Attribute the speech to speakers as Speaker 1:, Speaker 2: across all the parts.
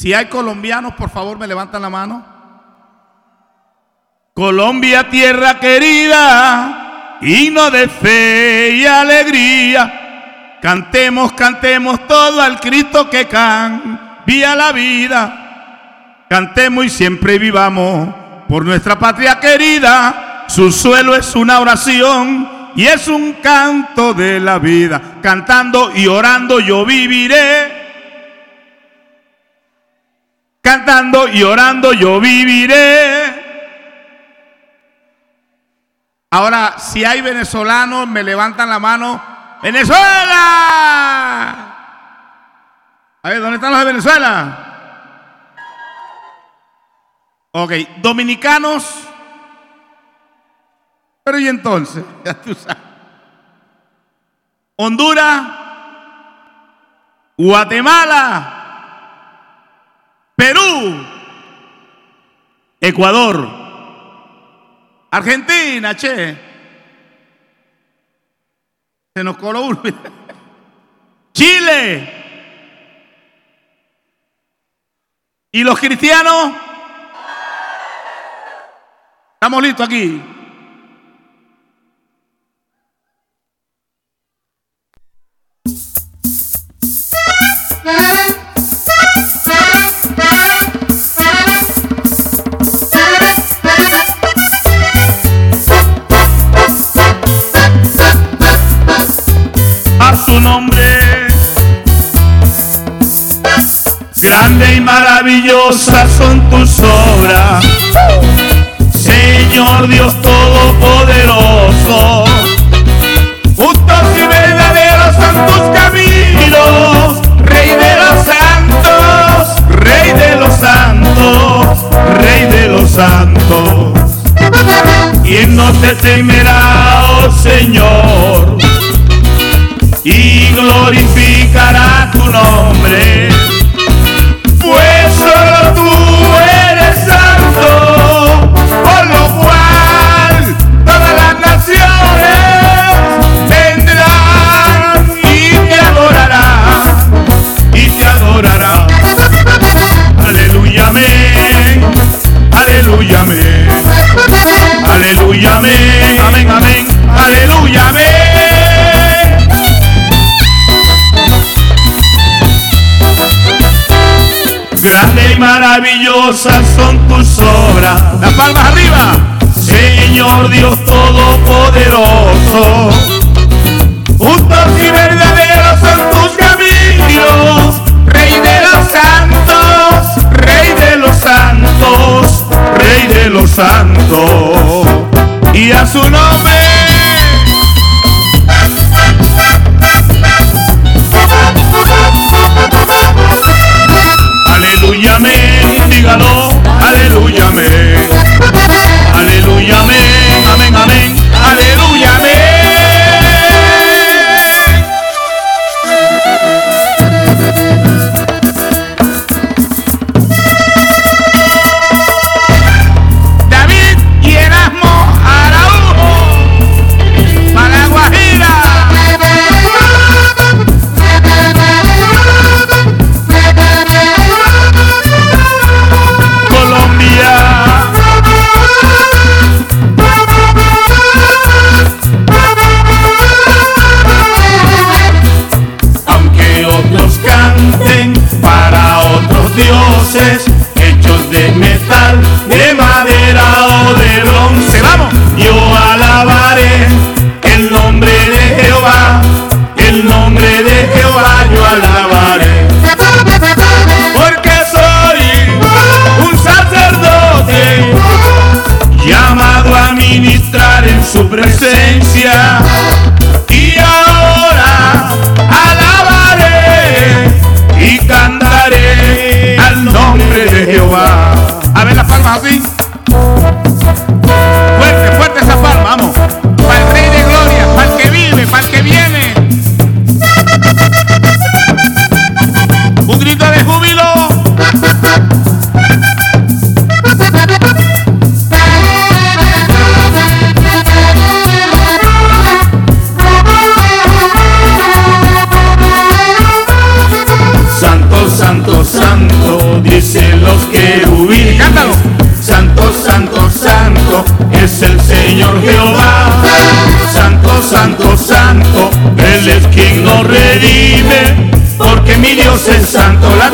Speaker 1: Si hay colombianos, por favor, me levantan la mano. Colombia, tierra querida, himno de fe y alegría. Cantemos, cantemos todo al Cristo que cambia la vida. Cantemos y siempre vivamos por nuestra patria querida. Su suelo es una oración y es un canto de la vida. Cantando y orando yo viviré. Cantando y orando yo viviré. Ahora, si hay venezolanos, me levantan la mano. ¡Venezuela! A ver, ¿dónde están los de Venezuela? Ok, dominicanos. Pero y entonces, ya tú sabes. Honduras, Guatemala, Perú, Ecuador, Argentina, che. Se nos coló uno. Chile. ¿Y los cristianos? ¿Estamos listos aquí? Maravillosa son tus obras. Señor Dios Todopoderoso. Justos y verdaderos son tus caminos. Rey de los santos. Rey de los santos. Rey de los santos. ¿Quién no te temerá, oh Señor? y glorificará tu nombre. Las palmas arriba. Señor Dios Todopoderoso. Justos y verdaderos son tus caminos. Rey de los santos. Rey de los santos. Rey de los santos. Y a su nombre.
Speaker 2: coming.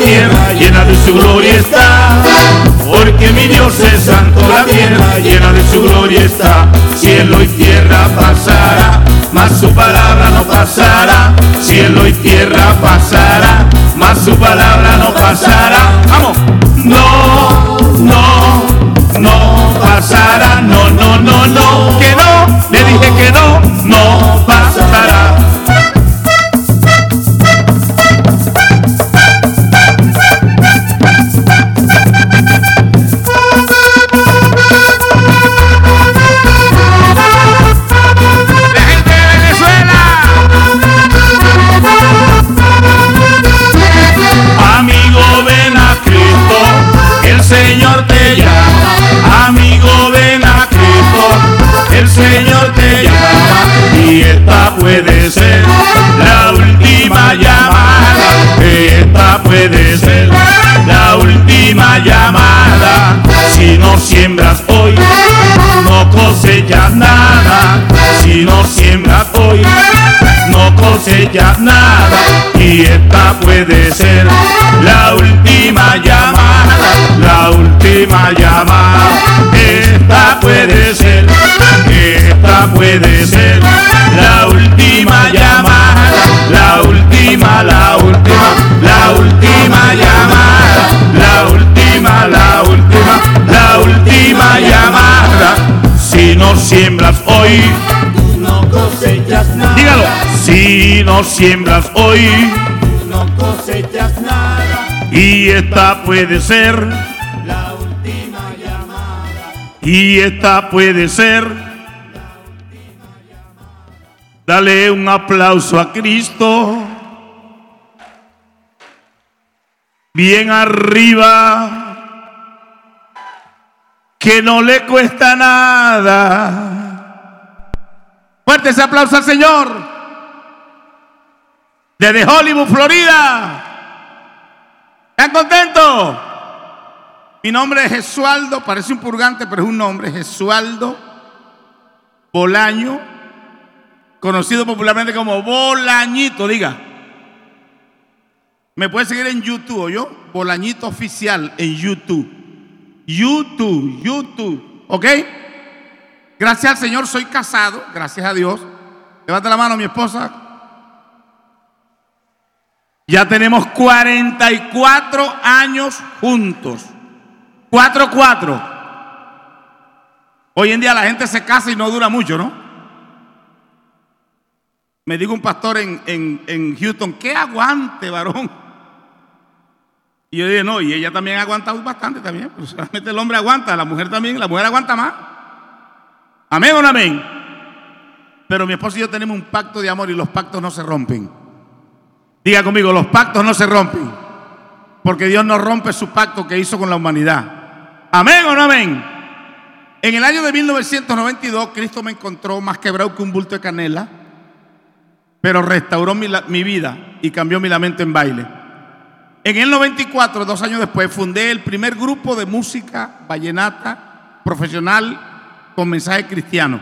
Speaker 2: Tierra llena de su gloria está. Porque mi Dios es santo, la tierra llena de su gloria está. Cielo y tierra pasará, mas su palabra no pasará. Cielo y tierra pasará, mas su palabra no pasará.
Speaker 1: Vamos.
Speaker 2: No, no, no pasará, no, no, no, no, que no, le dije que no, no ser la última llamada. Esta puede ser la última llamada. Si no siembras hoy, no cosechas nada. Si no siembras hoy, no cosechas nada. Y esta puede ser la última llamada, la última llamada. Esta puede ser, esta puede ser la última llamada, la última, la última, la última llamada, la última, la última, la última llamada. Si no siembras hoy, no cosechas nada.
Speaker 1: Dígalo.
Speaker 2: Si no siembras hoy,
Speaker 3: no cosechas nada.
Speaker 2: y esta puede ser,
Speaker 3: La última llamada.
Speaker 2: y esta puede ser. Dale un aplauso a Cristo. Bien arriba. Que no le cuesta nada.
Speaker 1: Fuerte ese aplauso al Señor. Desde Hollywood, Florida. ¿Están contentos? Mi nombre es Jesualdo, parece un purgante, pero es un nombre, Jesualdo Bolaño, conocido popularmente como Bolañito, diga. Me puede seguir en YouTube, yo, Bolañito Oficial en YouTube. YouTube, YouTube, ¿ok? Gracias al Señor soy casado, gracias a Dios. Levanta la mano mi esposa. Ya tenemos 44 años juntos. 4, 4. Hoy en día la gente se casa y no dura mucho, ¿no? Me dijo un pastor en, en, en Houston, ¿qué aguante, varón? Y yo dije, no, y ella también ha aguantado bastante también. Pero solamente el hombre aguanta, la mujer también, la mujer aguanta más. Amén o no amén. Pero mi esposo y yo tenemos un pacto de amor y los pactos no se rompen. Diga conmigo, los pactos no se rompen. Porque Dios no rompe su pacto que hizo con la humanidad. Amén o no amén. En el año de 1992, Cristo me encontró más quebrado que un bulto de canela, pero restauró mi, vida y cambió mi lamento en baile. En el 94, dos años después, fundé el primer grupo de música vallenata profesional con mensaje cristiano,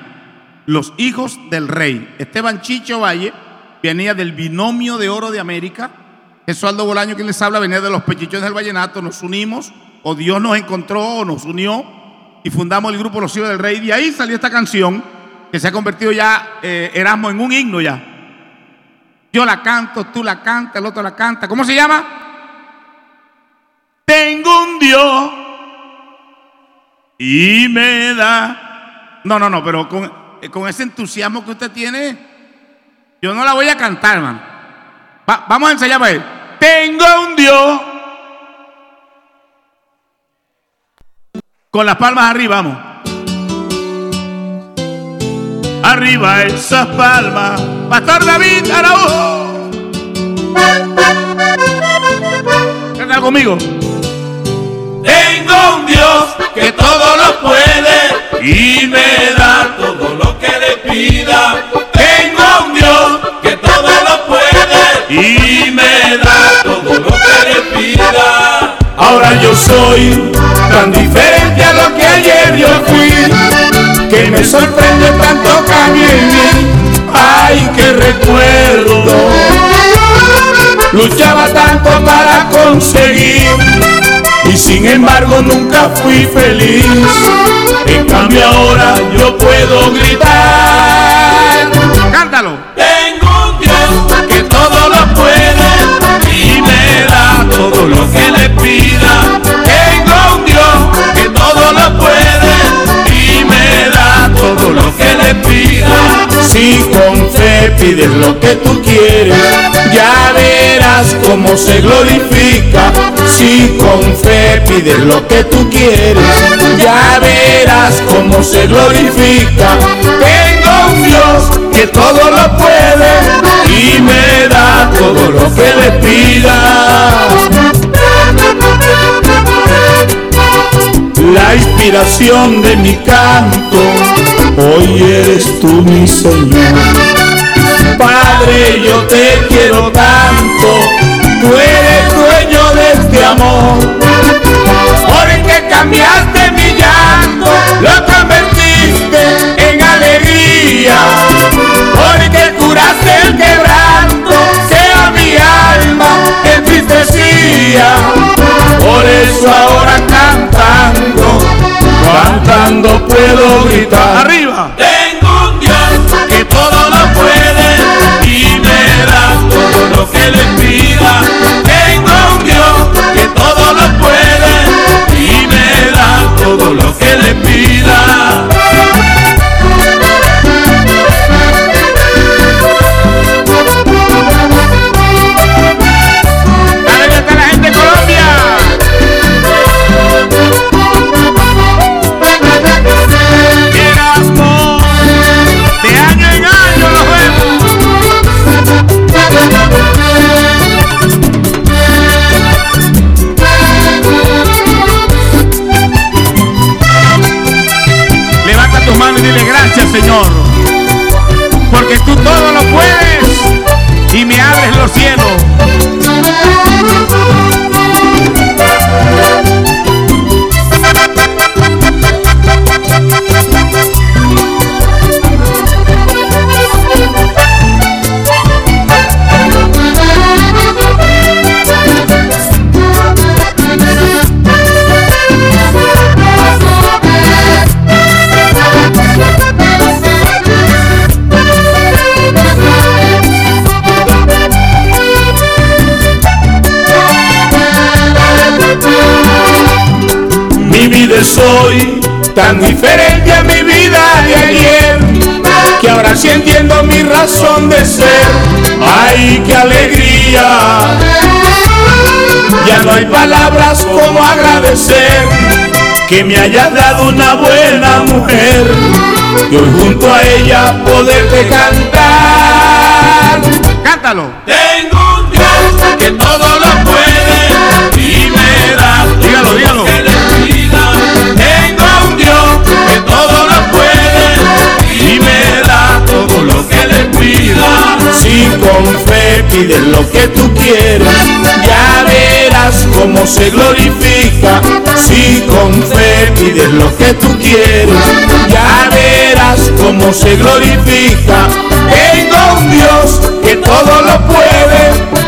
Speaker 1: Los Hijos del Rey. Esteban Chicho Valle venía del binomio de oro de América. Jesualdo Bolaño, quien les habla, venía de los pechichones del vallenato. Nos unimos, o Dios nos encontró, o nos unió, y fundamos el grupo Los Hijos del Rey. De ahí salió esta canción, que se ha convertido ya, eh, Erasmo, en un himno ya. Yo la canto, tú la cantas, el otro la canta. ¿Cómo se llama? Tengo un Dios y me da. No, no, no, pero con, eh, con ese entusiasmo que usted tiene, yo no la voy a cantar, hermano. Va- vamos a ensayar para él. Tengo un Dios. Con las palmas arriba, vamos. Arriba esas palmas. Pastor David Araújo. Cántalo conmigo.
Speaker 3: Tengo un Dios que todo lo puede y me da todo lo que le pida. Tengo un Dios que todo lo puede y me da todo lo que le pida.
Speaker 2: Ahora yo soy tan diferente a lo que ayer yo fui, que me sorprende tanto mí. Ay, que recuerdo. Luchaba tanto para conseguir y sin embargo nunca fui feliz. En cambio ahora yo puedo gritar.
Speaker 1: Cántalo.
Speaker 2: Tengo un Dios que todo lo puede y me da todo lo que le pida. Lo que le pida. Si con fe pides lo que tú quieres, ya verás cómo se glorifica. Si con fe pides lo que tú quieres, ya verás cómo se glorifica. Tengo un Dios que todo lo puede y me da todo lo que le pida. La inspiración de mi canto, hoy eres tú mi Señor. Padre, yo te quiero tanto, tú eres dueño de este amor. Porque cambiaste mi llanto, lo convertiste en alegría. Porque curaste el quebranto, que a mi alma entristecía. Por eso ahora cantando, cantando puedo gritar.
Speaker 1: Arriba.
Speaker 2: Tengo un Dios que todo lo puede y me da todo lo que le pida. Tan diferente a mi vida de ayer que ahora sí entiendo mi razón de ser. ¡Ay, qué alegría! Ya no hay palabras como agradecer que me hayas dado una buena mujer y hoy junto a ella poderte cantar.
Speaker 1: Cántalo.
Speaker 2: Tengo un Dios que todo lo con fe pides lo que tú quieres, ya verás cómo se glorifica. Si con fe pides lo que tú quieres, ya verás cómo se glorifica. Tengo un Dios que todo lo puede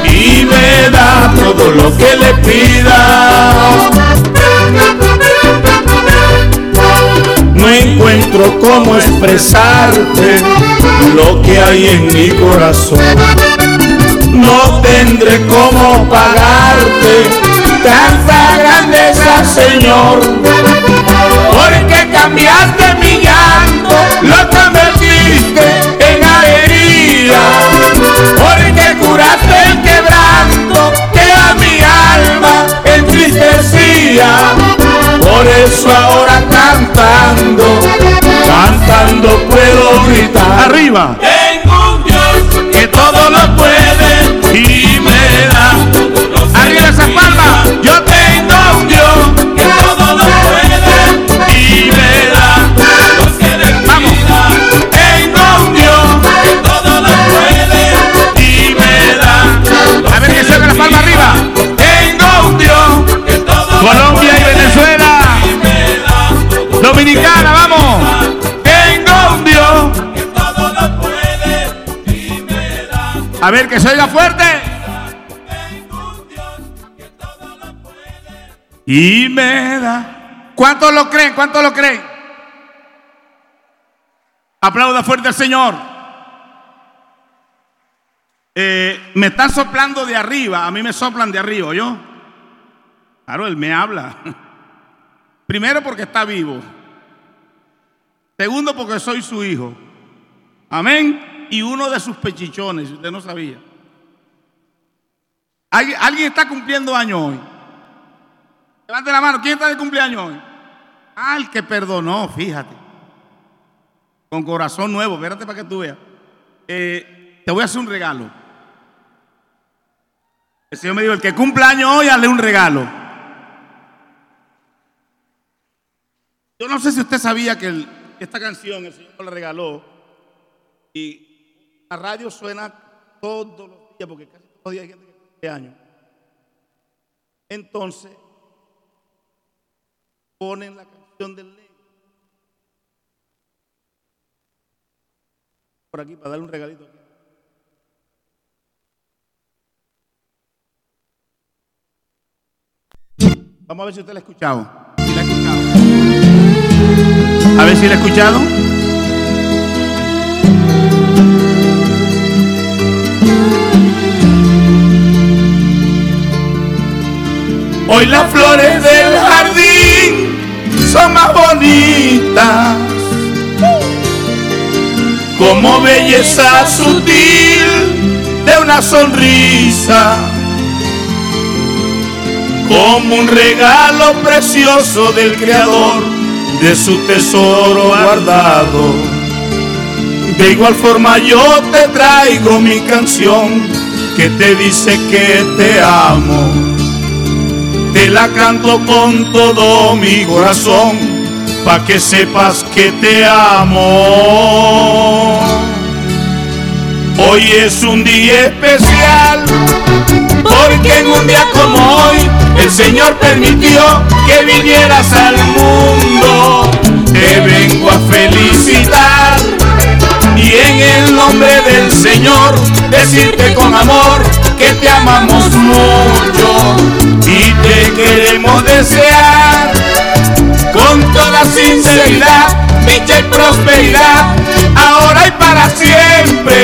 Speaker 2: y me da todo lo que le pida. Encuentro cómo expresarte lo que hay en mi corazón. No tendré cómo pagarte tanta grandeza, Señor. Porque cambiaste mi llanto, lo convertiste en alegría. Porque curaste el quebranto que a mi alma entristecía. Por eso ahora cantando, cantando puedo gritar.
Speaker 1: Arriba.
Speaker 2: Tengo un Dios que todo lo puede y me da
Speaker 1: Arriba esas palmas.
Speaker 2: Yo
Speaker 1: Vamos.
Speaker 2: Tengo un Dios que todo lo puede y me da.
Speaker 1: A ver, que se oiga fuerte. Y me da. ¿Cuántos lo creen? ¿Cuántos lo creen? Aplauda fuerte al Señor. Eh, me están soplando de arriba, a mí me soplan de arriba, ¿yo? Claro, él me habla. Primero porque está vivo. Segundo porque soy su hijo. Amén. Y uno de sus pechichones, usted no sabía. ¿Alguien está cumpliendo años hoy? Levante la mano. ¿Quién está de cumpleaños hoy? Ah, el que perdonó, fíjate. Con corazón nuevo. Espérate para que tú veas. Eh, te voy a hacer un regalo. El Señor me dijo, el que cumple años hoy, hazle un regalo. Yo no sé si usted sabía que esta canción el Señor le regaló y la radio suena todos los días, porque casi todos los días hay gente que cumple años. Entonces, ponen la canción del negro. Por aquí, para darle un regalito. Vamos a ver si usted la la ha escuchado. A ver si la ha escuchado.
Speaker 2: Hoy las flores del jardín son más bonitas, como belleza sutil de una sonrisa, como un regalo precioso del Creador de su tesoro guardado. De igual forma yo te traigo mi canción que te dice que te amo te la canto con todo mi corazón, pa' que sepas que te amo. Hoy es un día especial, porque en un día como hoy el Señor permitió que vinieras al mundo. Te vengo a felicitar y en el nombre del Señor decirte con amor que te amamos mucho y te queremos desear con toda sinceridad dicha y prosperidad ahora y para siempre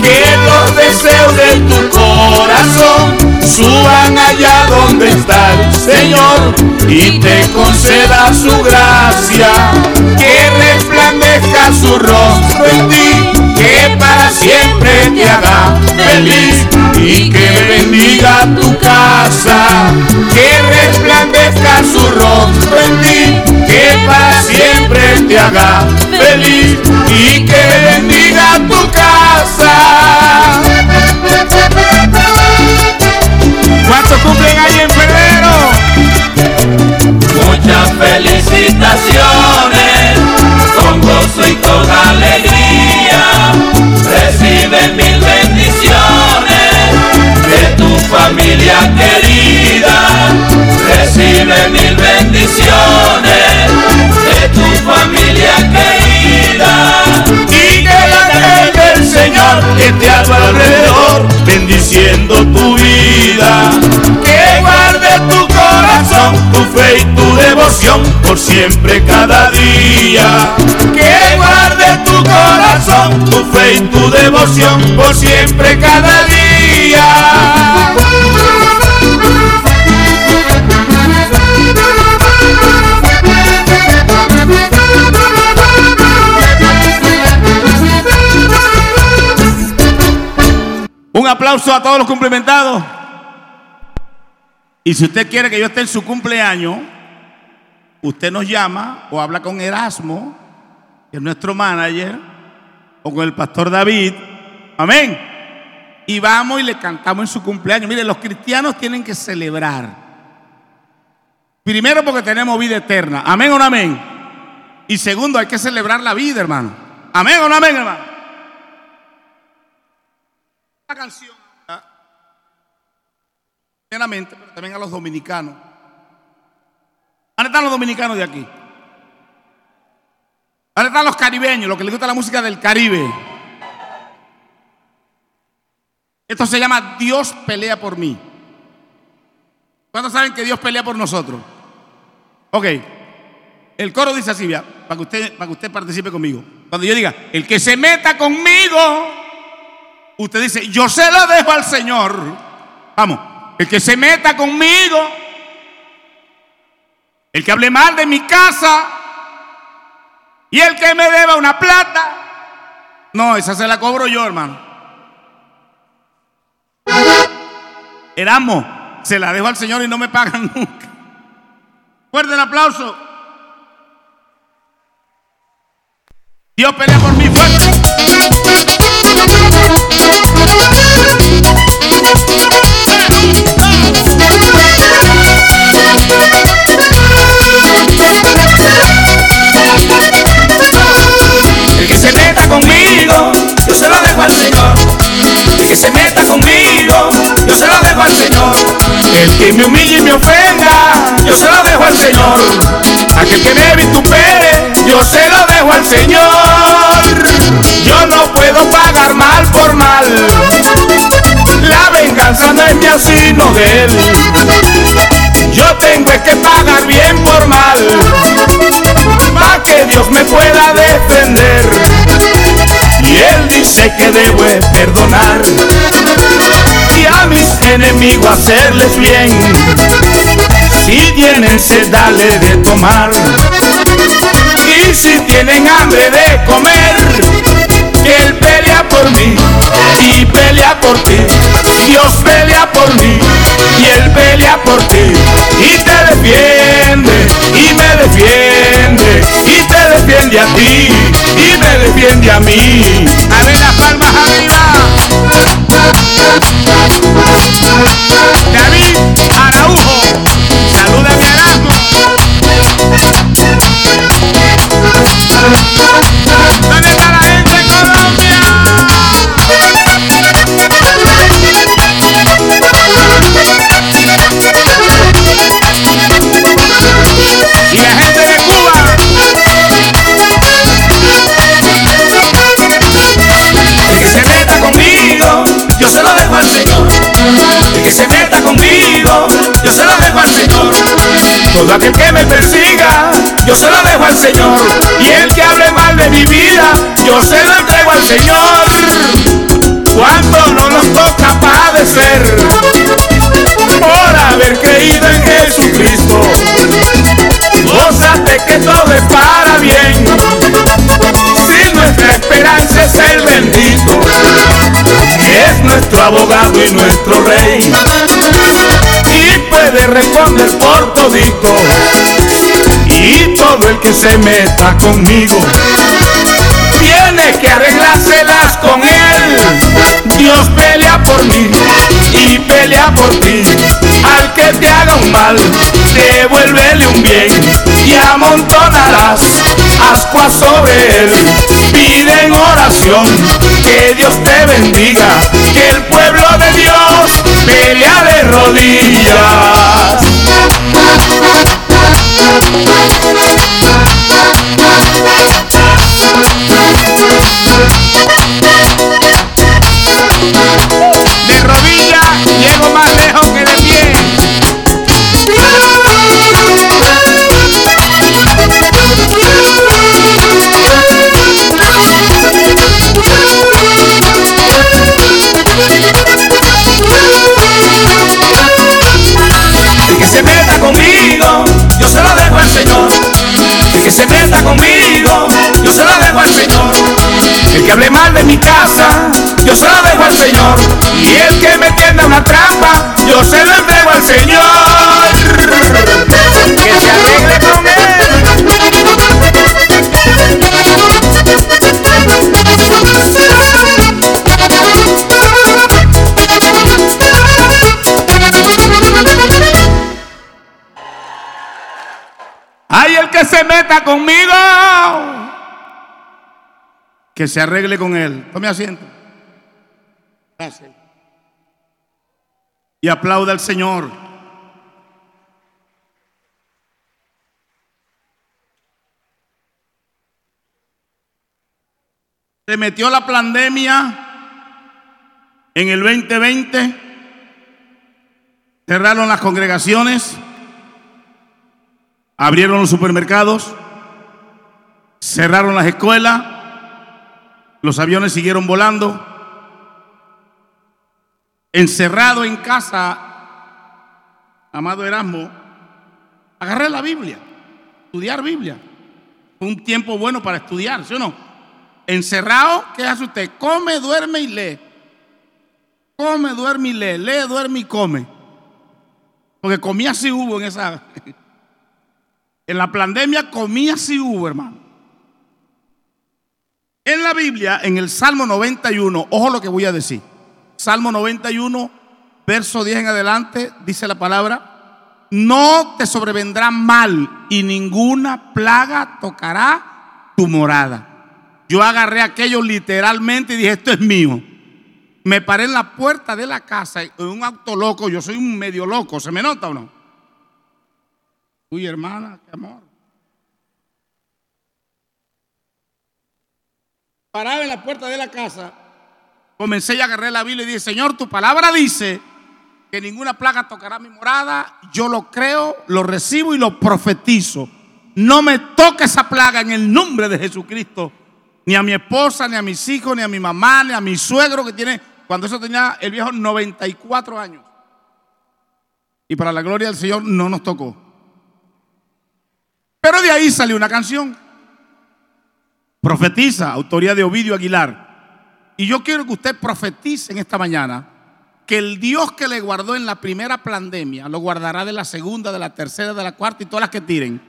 Speaker 2: que los deseos de tu corazón suban allá donde está el Señor y te conceda su gracia, que resplandezca su rostro en ti, que para siempre te haga feliz y que bendiga tu casa, que resplandezca su rostro en ti, que para siempre te haga feliz y que bendiga tu casa.
Speaker 1: ¿Cuántos cumplen ahí en febrero?
Speaker 2: Muchas felicitaciones, con gozo y con alegría. Recibe mil bendiciones de tu familia querida. Recibe mil por siempre cada día. Que guarde tu corazón, tu fe y tu devoción por siempre cada día.
Speaker 1: Un aplauso a todos los cumplimentados. Y si usted quiere que yo esté en su cumpleaños, usted nos llama o habla con Erasmo, que es nuestro manager, o con el pastor David. Amén. Y vamos y le cantamos en su cumpleaños. Mire, los cristianos tienen que celebrar. Primero porque tenemos vida eterna. Amén o no amén. Y segundo, hay que celebrar la vida, hermano. Amén o no amén, hermano. La canción, primeramente, pero también a los dominicanos. ¿Dónde están los dominicanos de aquí? ¿Dónde están los caribeños, los que les gusta la música del Caribe? Esto se llama Dios pelea por mí. ¿Cuántos saben que Dios pelea por nosotros? Ok. El coro dice así, para que usted, para que usted participe conmigo. Cuando yo diga, el que se meta conmigo, usted dice, yo se lo dejo al Señor. Vamos, el que se meta conmigo, el que hable mal de mi casa y el que me deba una plata, no, esa se la cobro yo, hermano. Erasmo, se la dejo al Señor y no me pagan nunca. Fuerte el aplauso. Dios pelea por mí fuerte.
Speaker 2: Que me humille y me ofenda, yo se lo dejo al Señor. Aquel que me vitupere, yo se lo dejo al Señor. Yo no puedo pagar mal por mal. La venganza no es mía sino de él. Yo tengo que pagar bien por mal para que Dios me pueda defender. Y Él dice que debo perdonar enemigos hacerles bien. Si tienen sed, dale de tomar. Y si tienen hambre de comer, que Él pelea por mí y pelea por ti. Dios pelea por mí y Él pelea por ti. Y te defiende y me defiende y te defiende a ti y me defiende a mí.
Speaker 1: A ver las palmas arriba. David Araujo. Saluda a mi Erasmo. ¿Dónde está
Speaker 2: que se meta conmigo, yo se lo dejo al Señor. Todo aquel que me persiga, yo se lo dejo al Señor. Y el que hable mal de mi vida, yo se lo entrego al Señor. ¿Cuánto no nos toca padecer por haber creído en Jesucristo? Gózate que todo es para bien. Si nuestra esperanza es el bendito, nuestro abogado y nuestro rey, y puede responder por todito, y todo el que se meta conmigo, tiene que arreglárselas con él. Dios pelea por mí y pelea por ti. Al que te haga un mal, devuélvele un bien y amontonarás ascuas sobre él. Pide en oración que Dios te bendiga, que el pueblo de Dios pelea de rodillas.
Speaker 1: De rodillas llego más lejos
Speaker 2: conmigo, yo se lo dejo al Señor. El que hable mal de mi casa, yo se lo dejo al Señor. Y el que me tienda una trampa, yo se lo entrego al Señor. Que se arregle con él.
Speaker 1: Meta conmigo. Que se arregle con él. Tome asiento. Gracias. Y aplauda al Señor. Se metió la pandemia En el 2020 cerraron las congregaciones, abrieron los supermercados, cerraron las escuelas, los aviones siguieron volando. Encerrado en casa, amado Erasmo, agarré la Biblia, estudiar Biblia. Un tiempo bueno para estudiar, ¿sí o no? Encerrado, ¿qué hace usted? Come, duerme y lee. Come, duerme y lee. Lee, duerme y come. Porque comía si hubo en esa. En la pandemia comía si hubo, hermano. En la Biblia, en el Salmo 91, ojo lo que voy a decir. Salmo 91, verso 10 en adelante, dice la palabra, no te sobrevendrá mal y ninguna plaga tocará tu morada. Yo agarré aquello literalmente y dije, esto es mío. Me paré en la puerta de la casa en un auto loco, yo soy un medio loco, ¿se me nota o no? Uy, hermana, qué amor. Paraba en la puerta de la casa, comencé y agarré la Biblia y dije, Señor, tu palabra dice que ninguna plaga tocará mi morada. Yo lo creo, lo recibo y lo profetizo. No me toque esa plaga en el nombre de Jesucristo. Ni a mi esposa, ni a mis hijos, ni a mi mamá, ni a mi suegro que tiene, cuando eso tenía el viejo 94 años. Y para la gloria del Señor no nos tocó. Pero de ahí salió una canción. Profetiza, autoría de Ovidio Aguilar. Y yo quiero que usted profetice en esta mañana que el Dios que le guardó en la primera pandemia lo guardará de la segunda, de la tercera, de la cuarta y todas las que tiren.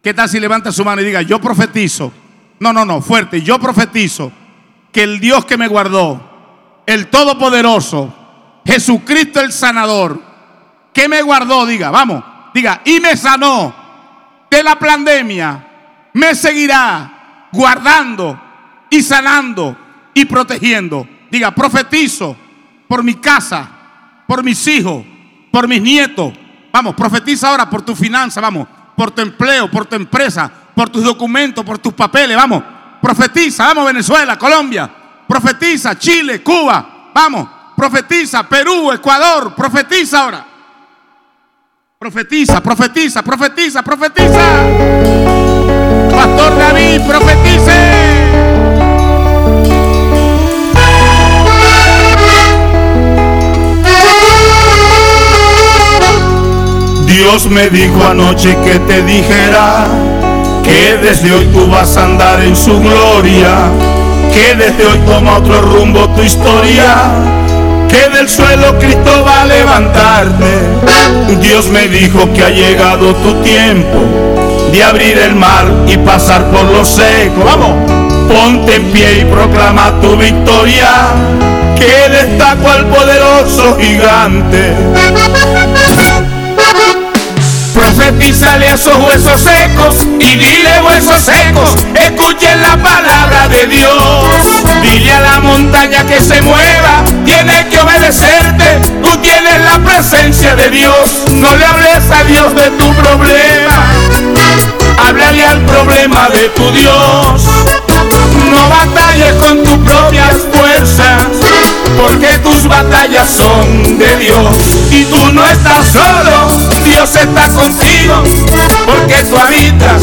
Speaker 1: ¿Qué tal si levanta su mano y diga, yo profetizo? No, no, no, fuerte, yo profetizo que el Dios que me guardó, el Todopoderoso, Jesucristo el sanador, que me guardó, diga, vamos, diga, y me sanó de la pandemia, me seguirá guardando y sanando y protegiendo. Diga, profetizo por mi casa, por mis hijos, por mis nietos. Vamos, profetiza ahora por tu finanza, vamos, por tu empleo, por tu empresa, por tus documentos, por tus papeles, vamos. Profetiza, vamos Venezuela, Colombia. Profetiza Chile, Cuba, vamos. Profetiza Perú, Ecuador, profetiza ahora. Profetiza, profetiza, profetiza, profetiza. Pastor David, profetice.
Speaker 2: Dios me dijo anoche que te dijera que desde hoy tú vas a andar en su gloria, que desde hoy toma otro rumbo tu historia, que del suelo Cristo va a levantarte. Dios me dijo que ha llegado tu tiempo de abrir el mar y pasar por lo seco. Vamos, ponte en pie y proclama tu victoria, que Él está cual poderoso gigante. Profetízale a esos huesos secos y dile huesos secos, escuchen la palabra de Dios. Dile a la montaña que se mueva, tiene que obedecerte, tú tienes la presencia de Dios. No le hables a Dios de tu problema, háblale al problema de tu Dios. No batalles con tus propias fuerzas, porque tus batallas son de Dios. Y tú no estás solo, Dios está contigo, porque tú habitas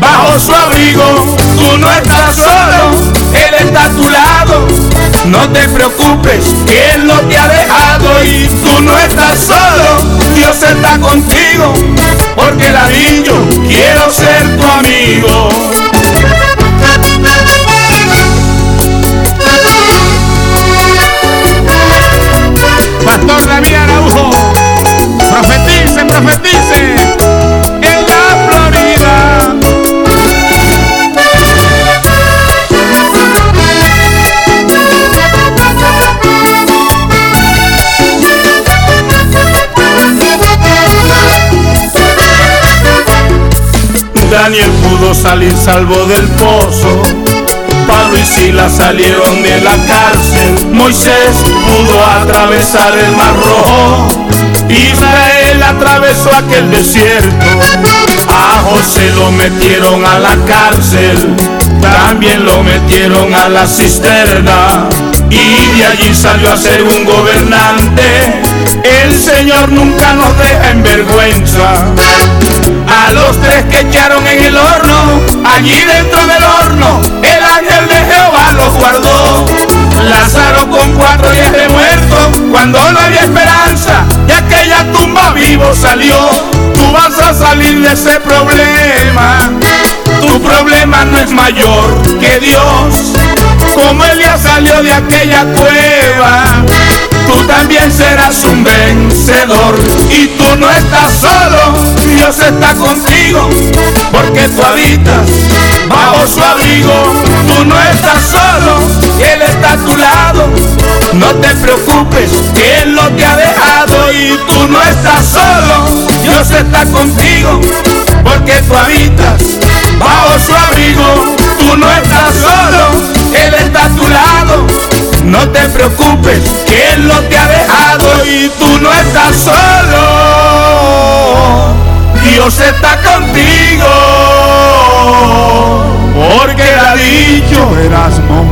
Speaker 2: bajo su abrigo. Tú no estás solo, Él está a tu lado. No te preocupes, que Él no te ha dejado y tú no estás solo, Dios está contigo, porque ladrillo quiero ser tu amigo.
Speaker 1: En la Florida.
Speaker 2: Daniel pudo salir salvo del pozo. Pablo y Sila salieron de la cárcel. Moisés pudo atravesar el mar rojo. Israel atravesó aquel desierto. A José lo metieron a la cárcel. También lo metieron a la cisterna. y de allí salió a ser un gobernante. El Señor nunca nos deja en vergüenza. A los tres que echaron en el horno, allí dentro del horno, el ángel de Jehová los guardó. Lázaro con cuatro días de muerto, cuando no había esperanza, y aquella tumba vivo salió. Tú vas a salir de ese problema. Tu problema no es mayor que Dios. Como Elías salió de aquella cueva, tú también serás un vencedor. Y tú no estás solo, Dios está contigo, porque tú habitas bajo su abrigo. Tú no estás solo, Él está a tu lado. No te preocupes, que Él no te ha dejado y tú no estás solo. Dios está contigo, porque tú habitas bajo su abrigo. Tú no estás solo, Él está a tu lado. No te preocupes, que Él no te ha dejado y tú no estás solo. Dios está contigo. Porque ha dicho, Erasmo,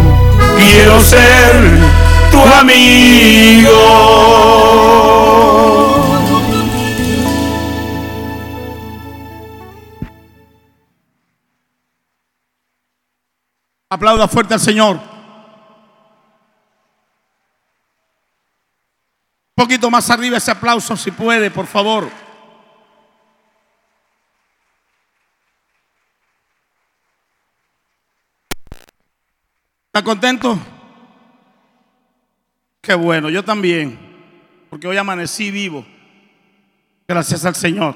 Speaker 2: quiero ser tu amigo.
Speaker 1: Aplauda fuerte al Señor. Un poquito más arriba ese aplauso si puede, por favor. ¿Está contento? Qué bueno, yo también, porque hoy amanecí vivo. Gracias al Señor.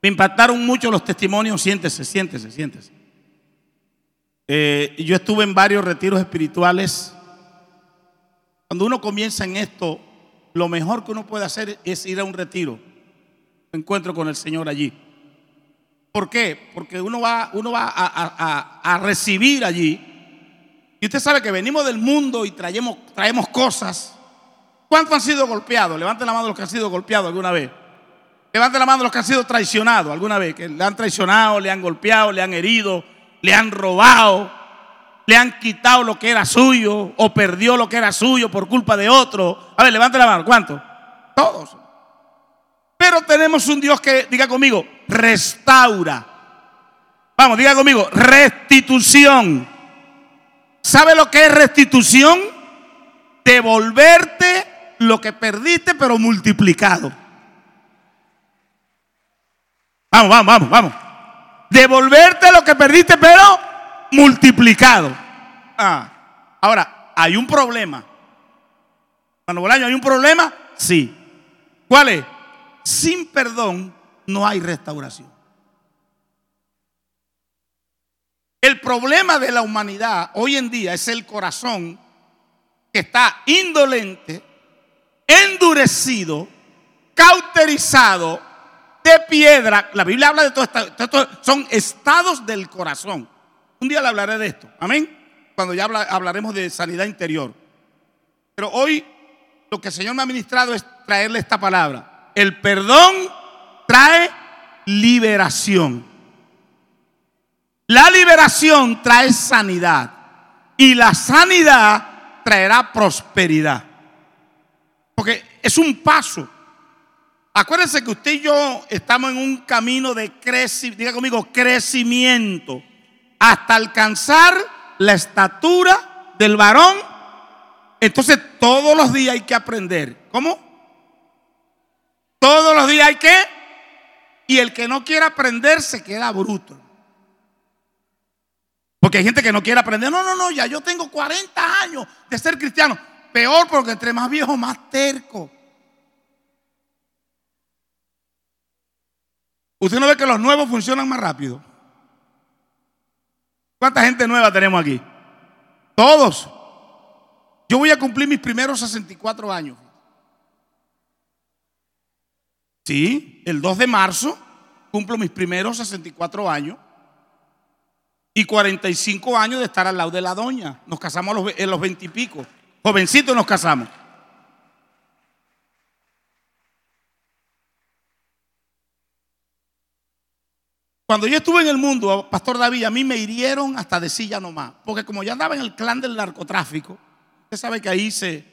Speaker 1: Me impactaron mucho los testimonios. Siéntese, siéntese, siéntese. Eh, yo estuve en varios retiros espirituales. Cuando uno comienza en esto, lo mejor que uno puede hacer es ir a un retiro. Encuentro con el Señor allí. ¿Por qué? Porque uno va, uno va a, a- a- a recibir allí. Y usted sabe que venimos del mundo y traemos, traemos cosas. ¿Cuántos han sido golpeados? Levanten la mano los que han sido golpeados alguna vez. Levanten la mano los que han sido traicionados alguna vez. Que le han traicionado, le han golpeado, le han herido, le han robado, le han quitado lo que era suyo o perdió lo que era suyo por culpa de otro. A ver, levanten la mano. ¿Cuántos? Todos. Pero tenemos un Dios que, diga conmigo, restaura. Vamos, diga conmigo, restitución. ¿Sabe lo que es restitución? Devolverte lo que perdiste, pero multiplicado. Vamos, vamos, vamos, vamos. Devolverte lo que perdiste, pero multiplicado. Ah, ahora, hay un problema. Cuando Bolaño, ¿hay un problema? Sí. ¿Cuál es? Sin perdón no hay restauración. El problema de la humanidad hoy en día es el corazón que está indolente, endurecido, cauterizado, de piedra. La Biblia habla de todo esto. son estados del corazón. Un día le hablaré de esto. Amén. Cuando ya habla- hablaremos de sanidad interior. Pero hoy lo que el Señor me ha ministrado es traerle esta palabra. El perdón trae liberación. La liberación trae sanidad. Y la sanidad traerá prosperidad. Porque es un paso. Acuérdense que usted y yo estamos en un camino de crecimiento, diga conmigo, crecimiento, hasta alcanzar la estatura del varón. Entonces todos los días hay que aprender. ¿Cómo? Todos los días hay que. Y el que no quiere aprender se queda bruto. Porque hay gente que no quiere aprender. No, no, no, ya yo tengo 40 años de ser cristiano. Peor porque entre más viejo, más terco. Usted no ve que los nuevos funcionan más rápido. ¿Cuánta gente nueva tenemos aquí? Todos. Yo voy a cumplir mis primeros 64 años. Sí, el 2 de marzo cumplo mis primeros 64 años y 45 años de estar al lado de la doña. Nos casamos en los 20 y pico. Jovencitos nos casamos. Cuando yo estuve en el mundo, Pastor David, a mí me hirieron hasta decir ya no más. Porque como yo andaba en el clan del narcotráfico, usted sabe que ahí se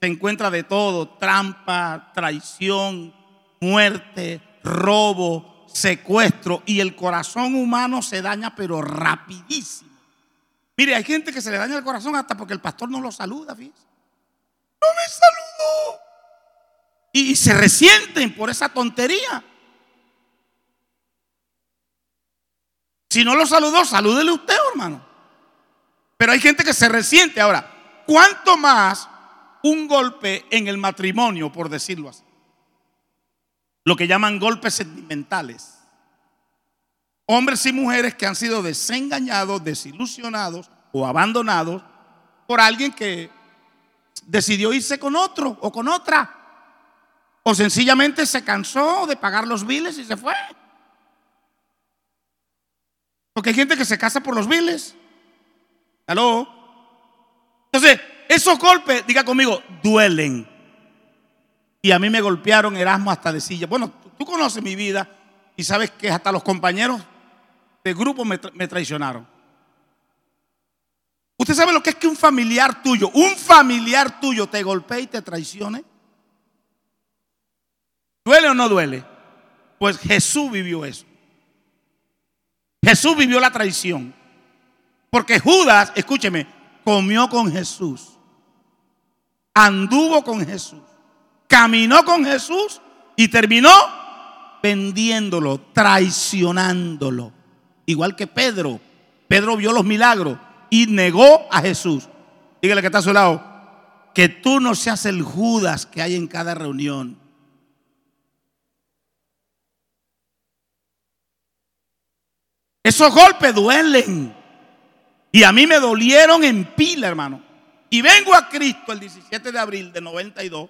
Speaker 1: encuentra de todo: trampa, traición, muerte, robo, secuestro. Y el corazón humano se daña, pero rapidísimo. Mire, hay gente que se le daña el corazón hasta porque el pastor no lo saluda. No me saludó. Y se resienten por esa tontería. Si no lo saludó, salúdele usted, hermano. Pero hay gente que se resiente. Ahora, ¿cuánto más un golpe en el matrimonio, por decirlo así? Lo que llaman golpes sentimentales. Hombres y mujeres que han sido desengañados, desilusionados o abandonados por alguien que decidió irse con otro o con otra. O sencillamente se cansó de pagar los biles y se fue. Porque hay gente que se casa por los biles. ¿Aló? Entonces, esos golpes, diga conmigo, duelen. Y a mí me golpearon Erasmo hasta de silla. Bueno, tú conoces mi vida y sabes que hasta los compañeros de grupo me, traicionaron. ¿Usted sabe lo que es que un familiar tuyo, un familiar tuyo te golpee y te traicione? ¿Duele o no duele? Pues Jesús vivió eso. Jesús vivió la traición. Porque Judas, escúcheme, comió con Jesús. Anduvo con Jesús. Caminó con Jesús y terminó vendiéndolo, traicionándolo. Igual que Pedro. Pedro vio los milagros y negó a Jesús. Dígale que está a su lado. Que tú no seas el Judas que hay en cada reunión. Esos golpes duelen. Y a mí me dolieron en pila, hermano. Y vengo a Cristo el 17 de abril de 92,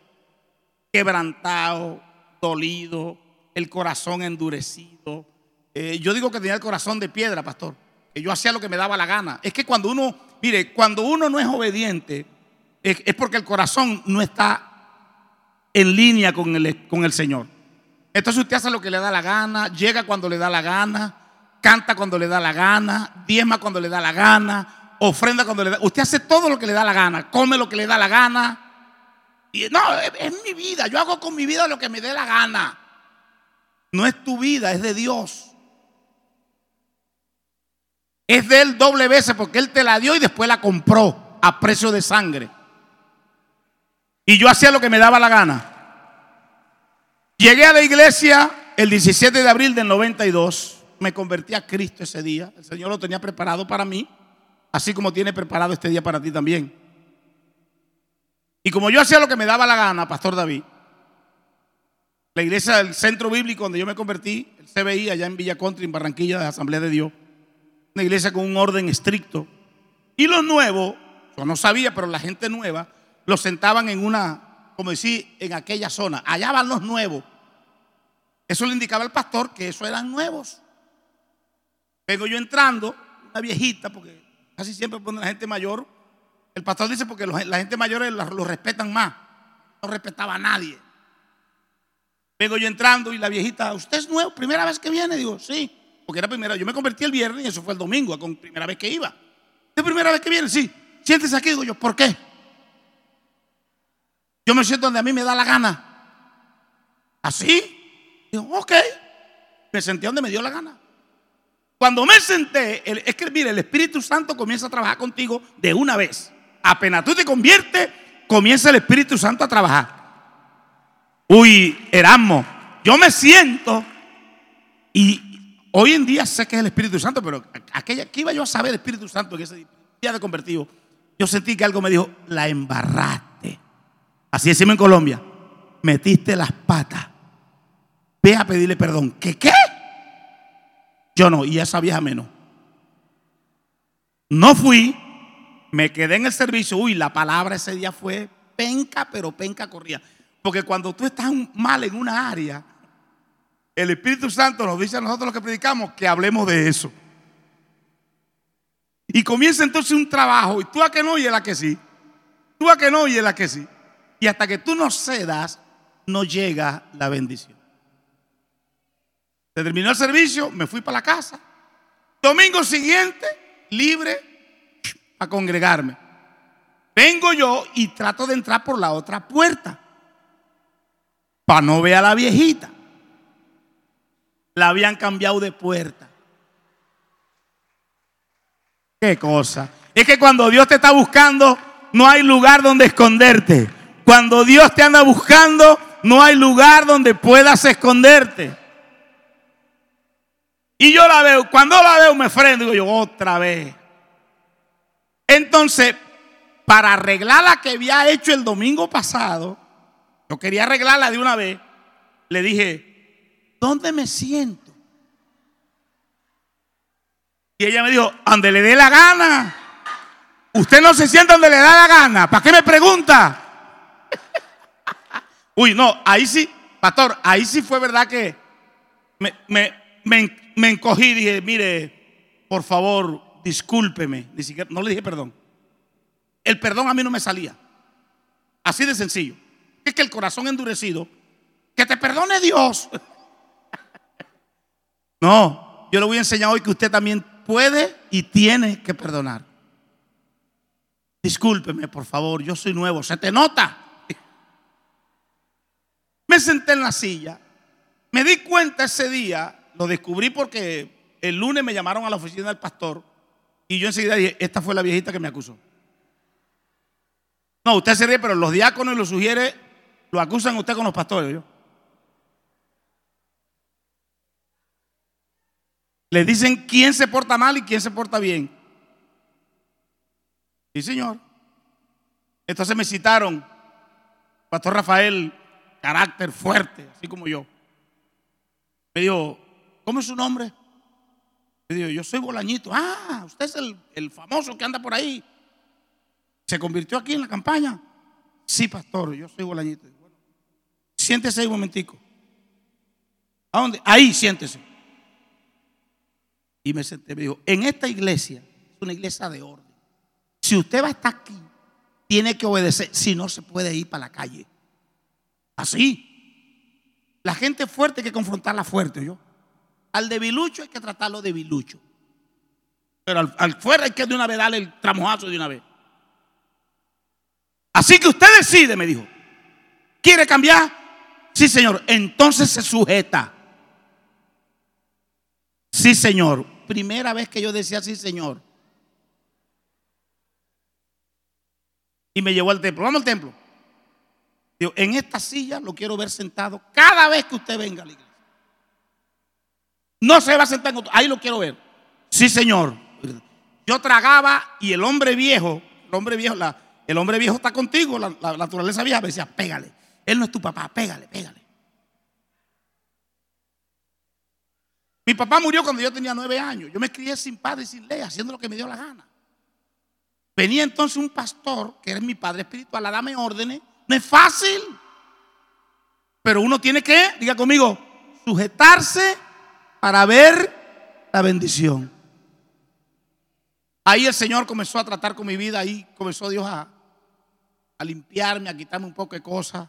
Speaker 1: quebrantado, dolido, el corazón endurecido. Eh, yo digo que tenía el corazón de piedra, pastor. Yo hacía lo que me daba la gana. Es que cuando uno, mire, cuando uno no es obediente, es, es porque el corazón no está en línea con el, con el Señor. Entonces usted hace lo que le da la gana, llega cuando le da la gana canta cuando le da la gana, diezma cuando le da la gana, ofrenda cuando le da. Usted hace todo lo que le da la gana, come lo que le da la gana. No, es, es mi vida. Yo hago con mi vida lo que me dé la gana. No es tu vida, es de Dios. Es de él doble veces porque él te la dio y después la compró a precio de sangre. Y yo hacía lo que me daba la gana. Llegué a la iglesia el 17 de abril del 92 me convertí a Cristo ese día. El Señor lo tenía preparado para mí, así como tiene preparado este día para ti también. Y como yo hacía lo que me daba la gana, Pastor David, la iglesia del centro bíblico donde yo me convertí, el CBI, allá en Villa Country, en Barranquilla, de Asamblea de Dios, una iglesia con un orden estricto. Y los nuevos, yo no sabía, pero la gente nueva, los sentaban en una, como decir, en aquella zona. Allá van los nuevos. Eso le indicaba al pastor que eso eran nuevos. Vengo yo entrando, una viejita, porque casi siempre pone la gente mayor. El pastor dice porque la gente mayor lo respetan más. No respetaba a nadie. Vengo yo entrando y la viejita, ¿usted es nuevo? ¿Primera vez que viene? Digo, sí. Porque era primera. Yo me convertí el viernes y eso fue el domingo, con primera vez que iba. ¿Es primera vez que viene? Sí. Siéntese aquí, digo yo, ¿por qué? Yo me siento donde a mí me da la gana. ¿Así? Digo, ok. Me senté donde me dio la gana. Cuando me senté, es que mire, el Espíritu Santo comienza a trabajar contigo de una vez. Apenas tú te conviertes, comienza el Espíritu Santo a trabajar. Uy, Erasmo, yo me siento y hoy en día sé que es el Espíritu Santo, pero aquella, ¿qué iba yo a saber el Espíritu Santo en ese día de convertido? Yo sentí que algo me dijo, la embarraste. Así decimos en Colombia, metiste las patas. Ve a pedirle perdón. ¿Qué qué? Yo no, y esa vieja menos. No fui, me quedé en el servicio. Uy, la palabra ese día fue penca, pero penca corría. Porque cuando tú estás mal en una área, el Espíritu Santo nos dice a nosotros los que predicamos que hablemos de eso. Y comienza entonces un trabajo, y tú a que no y a que sí. Tú a que no y él a que sí. Y hasta que tú no cedas, no llega la bendición. Se terminó el servicio, me fui para la casa. Domingo siguiente, libre a congregarme. Vengo yo y trato de entrar por la otra puerta. Para no ver a la viejita. La habían cambiado de puerta. Qué cosa. Es que cuando Dios te está buscando, no hay lugar donde esconderte. Cuando Dios te anda buscando, no hay lugar donde puedas esconderte. Y yo la veo, cuando la veo me freno, digo yo, otra vez. Entonces, para arreglar la que había hecho el domingo pasado, yo quería arreglarla de una vez, le dije, ¿dónde me siento? Y ella me dijo, donde le dé la gana. Usted no se sienta donde le da la gana. ¿Para qué me pregunta? Uy, no, ahí sí, pastor, ahí sí fue verdad que me, me, encogí y dije, mire, por favor, discúlpeme. Ni siquiera, no le dije perdón. El perdón a mí no me salía. Así de sencillo. Es que el corazón endurecido, que te perdone Dios. No, yo le voy a enseñar hoy que usted también puede y tiene que perdonar. Discúlpeme, por favor, yo soy nuevo, se te nota. Me senté en la silla. Me di cuenta ese día, lo descubrí porque el lunes me llamaron a la oficina del pastor y yo enseguida dije, esta fue la viejita que me acusó. No, usted se ríe, pero los diáconos lo sugiere, lo acusan usted con los pastores. ¿yo? Le dicen quién se porta mal y quién se porta bien. Sí, señor. Entonces me citaron, Pastor Rafael, carácter fuerte, así como yo. Me dijo, ¿cómo es su nombre? Me dijo, yo soy Bolañito. Ah, usted es el, famoso que anda por ahí. ¿Se convirtió aquí en la campaña? Sí, pastor, yo soy Bolañito. Bueno, siéntese ahí un momentico. ¿A dónde? Ahí, siéntese. Y me senté, me dijo, en esta iglesia, es una iglesia de orden. Si usted va a estar aquí, tiene que obedecer, si no se puede ir para la calle. Así. La gente fuerte hay que confrontarla fuerte, yo. Al debilucho hay que tratarlo debilucho. Pero al, fuera hay que de una vez darle el tramojazo de una vez. Así que usted decide, me dijo. ¿Quiere cambiar? Sí, señor. Entonces se sujeta. Sí, señor. Primera vez que yo decía sí, señor. Y me llevó al templo. Vamos al templo en esta silla lo quiero ver sentado cada vez que usted venga a la iglesia. No se va a sentar en otro. Ahí lo quiero ver. Sí, señor. Yo tragaba y el hombre viejo, el hombre viejo, el hombre viejo está contigo, la, naturaleza vieja me decía, pégale. Él no es tu papá, pégale, pégale. Mi papá murió cuando yo tenía nueve años. Yo me crié sin padre y sin ley, haciendo lo que me dio la gana. Venía entonces un pastor, que era mi padre espiritual, a darme órdenes no es fácil. Pero uno tiene que, diga conmigo, sujetarse para ver la bendición. Ahí el Señor comenzó a tratar con mi vida, ahí comenzó Dios a, a limpiarme, a quitarme un poco de cosas.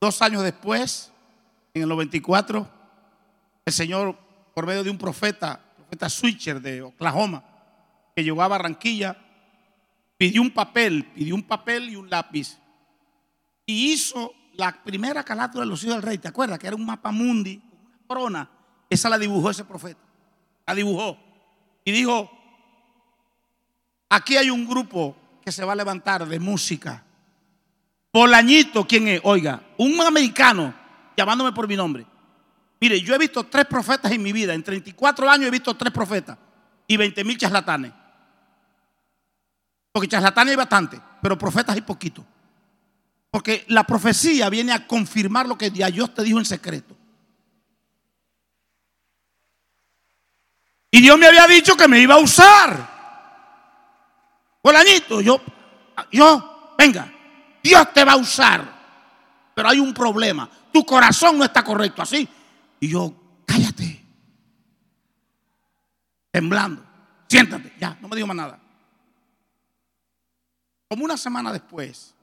Speaker 1: Dos años después, en el 94, el Señor, por medio de un profeta, profeta Switcher de Oklahoma, que llegó a Barranquilla, pidió un papel, pidió un papel y un lápiz y hizo la primera carátula de los hijos del rey. ¿Te acuerdas? Que era un mapa mundi, una corona. Esa la dibujó ese profeta. La dibujó. Y dijo, aquí hay un grupo que se va a levantar de música. Polañito, ¿quién es? Oiga, un americano llamándome por mi nombre. Mire, yo he visto tres profetas en mi vida. En 34 años he visto tres profetas y 20 mil charlatanes. Porque charlatanes hay bastante, pero profetas hay poquito. Porque la profecía viene a confirmar lo que Dios te dijo en secreto. Y Dios me había dicho que me iba a usar. Bolañito, yo, yo, venga, Dios te va a usar. Pero hay un problema. Tu corazón no está correcto así. Y yo, cállate. Temblando. Siéntate. Ya, no me digo más nada. Como una semana después,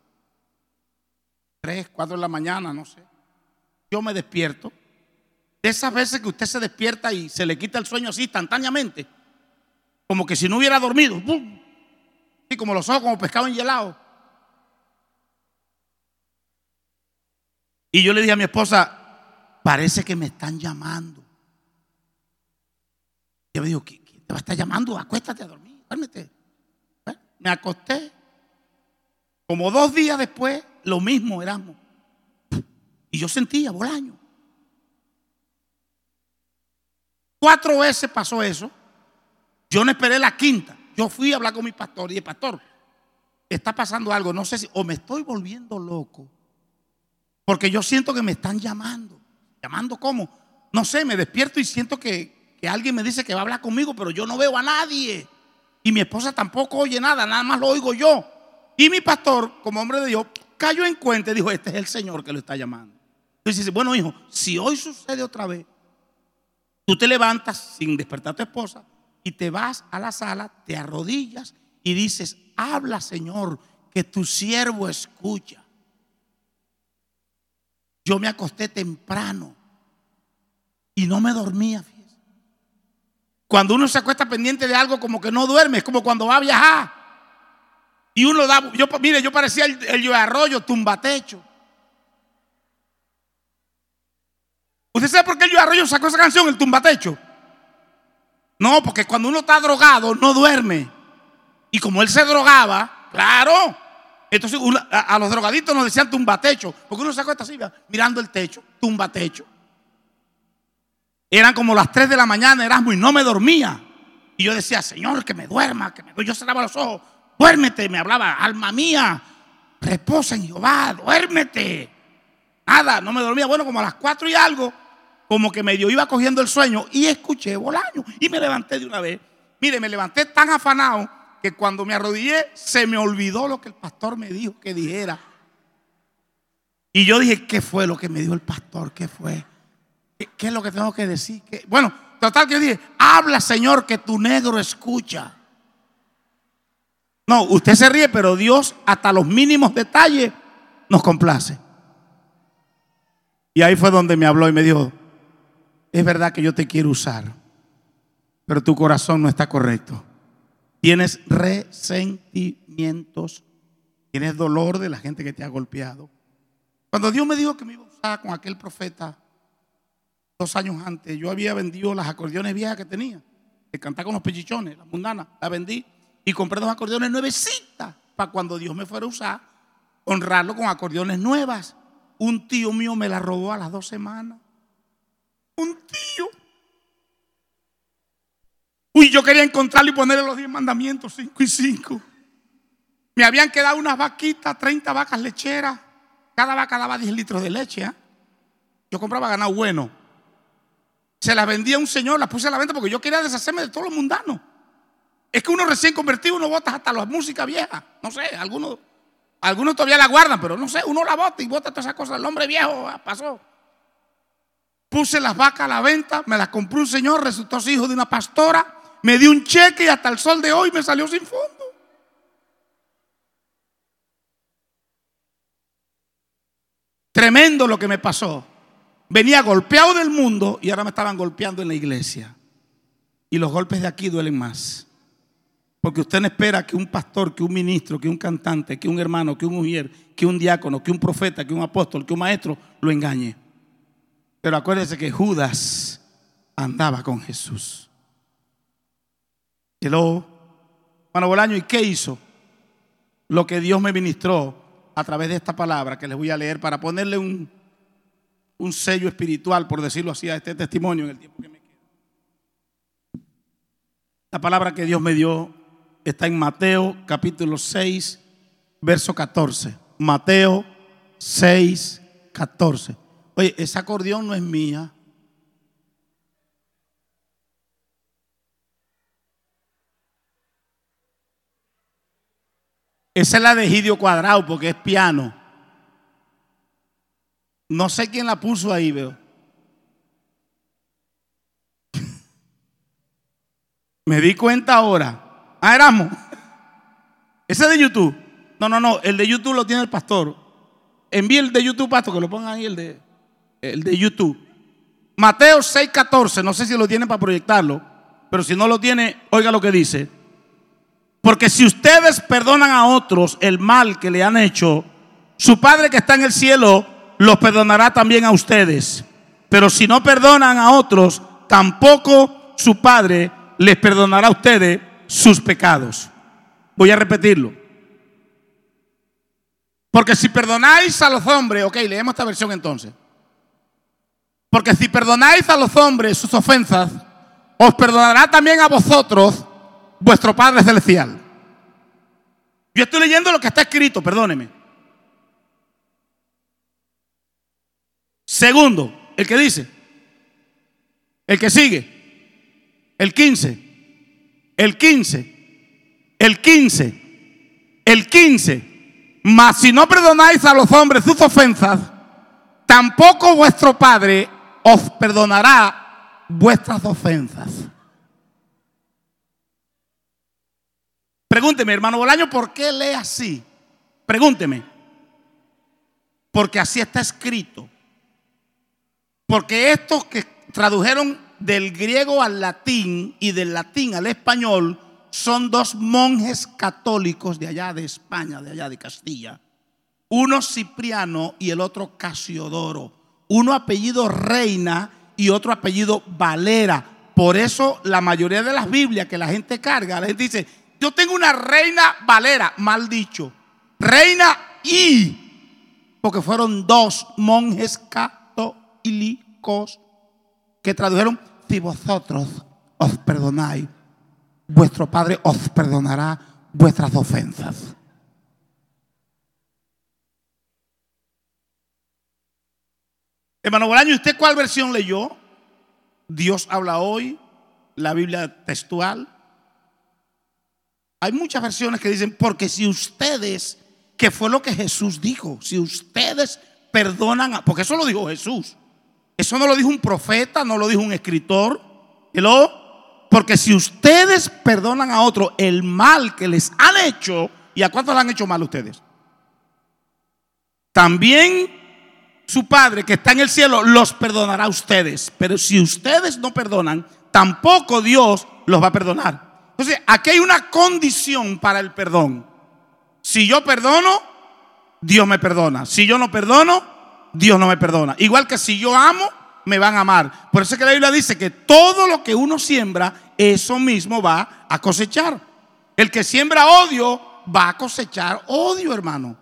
Speaker 1: 3, 4 de la mañana, no sé. Yo me despierto De esas veces que usted se despierta y se le quita el sueño así instantáneamente. Como que si no hubiera dormido. ¡pum! Y como los ojos como pescado enhielado. Y yo le dije a mi esposa, parece que me están llamando. Y ella me dijo, ¿quién te va a estar llamando? Acuéstate a dormir, duérmete. Me acosté. Como dos días después, lo mismo éramos. Y yo sentía Bolaño. Cuatro veces pasó eso. Yo no esperé la quinta. Yo fui a hablar con mi pastor y el pastor, está pasando algo, no sé si, o me estoy volviendo loco, porque yo siento que me están llamando. ¿Llamando cómo? No sé, me despierto y siento que, que alguien me dice que va a hablar conmigo, pero yo no veo a nadie. Y mi esposa tampoco oye nada, nada más lo oigo yo. Y mi pastor, como hombre de Dios, cayó en cuenta y dijo, este es el Señor que lo está llamando. Entonces dice, bueno hijo, si hoy sucede otra vez, tú te levantas sin despertar a tu esposa y te vas a la sala, te arrodillas y dices, habla Señor, que tu siervo escucha. Yo me acosté temprano y no me dormía. Cuando uno se acuesta pendiente de algo como que no duerme, es como cuando va a viajar. Y uno da, yo, mire, yo parecía el, el yo arroyo, tumbatecho. ¿Usted sabe por qué el yo arroyo sacó esa canción, el tumbatecho? No, porque cuando uno está drogado no duerme. Y como él se drogaba, claro. Entonces a, los drogaditos nos decían tumbatecho. Porque uno se acuesta así, vea, mirando el techo, tumbatecho. Eran como las 3 de la mañana, Erasmo, y no me dormía. Y yo decía, Señor, que me duerma, que me Yo cerraba los ojos, duérmete, me hablaba, alma mía, reposa en Jehová, duérmete. Nada, no me dormía. Bueno, como a las 4 y algo, como que medio iba cogiendo el sueño y escuché Bolaño y me levanté de una vez. Mire, me levanté tan afanado que cuando me arrodillé se me olvidó lo que el pastor me dijo que dijera. Y yo dije, ¿qué fue lo que me dijo el pastor? ¿Qué fue? ¿Qué, es lo que tengo que decir? Bueno, total que yo dije, habla Señor que tu negro escucha. No, usted se ríe, pero Dios hasta los mínimos detalles nos complace. Y ahí fue donde me habló y me dijo, es verdad que yo te quiero usar, pero tu corazón no está correcto. Tienes resentimientos, tienes dolor de la gente que te ha golpeado. Cuando Dios me dijo que me iba a usar con aquel profeta dos años antes, yo había vendido las acordeones viejas que tenía, de cantar con los pechichones, las mundanas, las vendí y compré dos acordeones nuevecitas para cuando Dios me fuera a usar, honrarlo con acordeones nuevas. Un tío mío me la robó a las dos semanas. Un tío. Uy, yo quería encontrarlo y ponerle los diez mandamientos, cinco y cinco. Me habían quedado unas vaquitas, 30 vacas lecheras. Cada vaca daba 10 litros de leche. ¿ah? Yo compraba ganado bueno. Se las vendía a un señor, las puse a la venta porque yo quería deshacerme de todos los mundanos. Es que uno recién convertido, uno bota hasta la música vieja. No sé, algunos, algunos todavía la guardan, pero no sé, uno la bota y bota todas esas cosas. El hombre viejo ah, pasó. Puse las vacas a la venta, me las compró un señor, resultó ser hijo de una pastora, me dio un cheque y hasta el sol de hoy me salió sin fondo. Tremendo lo que me pasó. Venía golpeado del mundo y ahora me estaban golpeando en la iglesia. Y los golpes de aquí duelen más. Porque usted no espera que un pastor, que un ministro, que un cantante, que un hermano, que un mujer, que un diácono, que un profeta, que un apóstol, que un maestro lo engañe. Pero acuérdese que Judas andaba con Jesús. Hello. Hermano Bolaño, ¿y qué hizo? Lo que Dios me ministró a través de esta palabra que les voy a leer para ponerle un, un sello espiritual, por decirlo así, a este testimonio en el tiempo que me queda. La palabra que Dios me dio está en Mateo capítulo 6, verso 14. Mateo 6, 14. Oye, ese acordeón no es mía. Esa es la de Gidio Cuadrado porque es piano. No sé quién la puso ahí, veo. Me di cuenta ahora. Ah, éramos. Ese es de YouTube. No, no, no. El de YouTube lo tiene el pastor. Envíe el de YouTube, pastor, que lo pongan ahí, el de, el de YouTube. Mateo 6:14, no sé si lo tiene para proyectarlo, pero si no lo tiene, oiga lo que dice. Porque si ustedes perdonan a otros el mal que le han hecho, su Padre que está en el cielo los perdonará también a ustedes. Pero si no perdonan a otros, tampoco su Padre les perdonará a ustedes sus pecados. Voy a repetirlo. Porque si perdonáis a los hombres, ok, leemos esta versión entonces. Porque si perdonáis a los hombres sus ofensas, os perdonará también a vosotros vuestro Padre Celestial. Yo estoy leyendo lo que está escrito, perdóneme. Segundo, el que dice, el que sigue, el 15, el 15, el 15, el 15. Mas si no perdonáis a los hombres sus ofensas, tampoco vuestro Padre os perdonará vuestras ofensas. Pregúnteme, hermano Bolaño, ¿por qué lee así? Pregúnteme. Porque así está escrito. Porque estos que tradujeron del griego al latín y del latín al español son dos monjes católicos de allá de España, de allá de Castilla. Uno Cipriano y el otro Casiodoro. Uno apellido Reina y otro apellido Valera. Por eso la mayoría de las Biblias que la gente carga, la gente dice, yo tengo una reina Valera, mal dicho. Reina y, porque fueron dos monjes católicos tradujeron, si vosotros os perdonáis, vuestro Padre os perdonará vuestras ofensas. Hermano Bolaño, ¿usted cuál versión leyó? Dios habla hoy, la Biblia textual. Hay muchas versiones que dicen, porque si ustedes, que fue lo que Jesús dijo, si ustedes perdonan, porque eso lo dijo Jesús, eso no lo dijo un profeta, no lo dijo un escritor, porque si ustedes perdonan a otro el mal que les han hecho, ¿y a cuántos le han hecho mal ustedes? También su Padre que está en el cielo los perdonará a ustedes. Pero si ustedes no perdonan, tampoco Dios los va a perdonar. Entonces, aquí hay una condición para el perdón. Si yo perdono, Dios me perdona. Si yo no perdono, Dios no me perdona. Igual que si yo amo, me van a amar. Por eso es que la Biblia dice que todo lo que uno siembra, eso mismo va a cosechar. El que siembra odio, va a cosechar odio, hermano.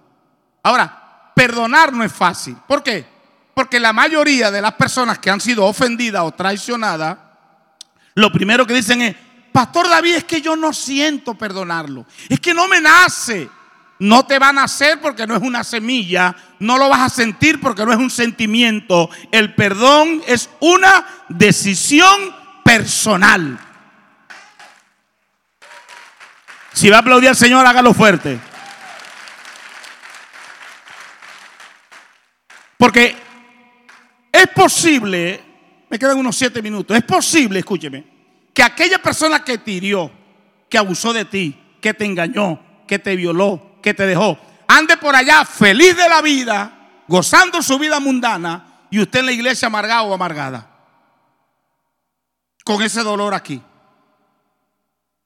Speaker 1: Ahora, perdonar no es fácil. ¿Por qué? Porque la mayoría de las personas que han sido ofendidas o traicionadas, lo primero que dicen es, Pastor David, es que yo no siento perdonarlo. Es que no me nace. No te va a nacer porque no es una semilla. No lo vas a sentir porque no es un sentimiento. El perdón es una decisión personal. Si va a aplaudir al Señor, hágalo fuerte. Porque es posible, me quedan unos siete minutos, es posible, escúcheme, que aquella persona que te hirió, que abusó de ti, que te engañó, que te violó, que te dejó, ande por allá feliz de la vida, gozando su vida mundana, y usted en la iglesia amargado o amargada, con ese dolor aquí.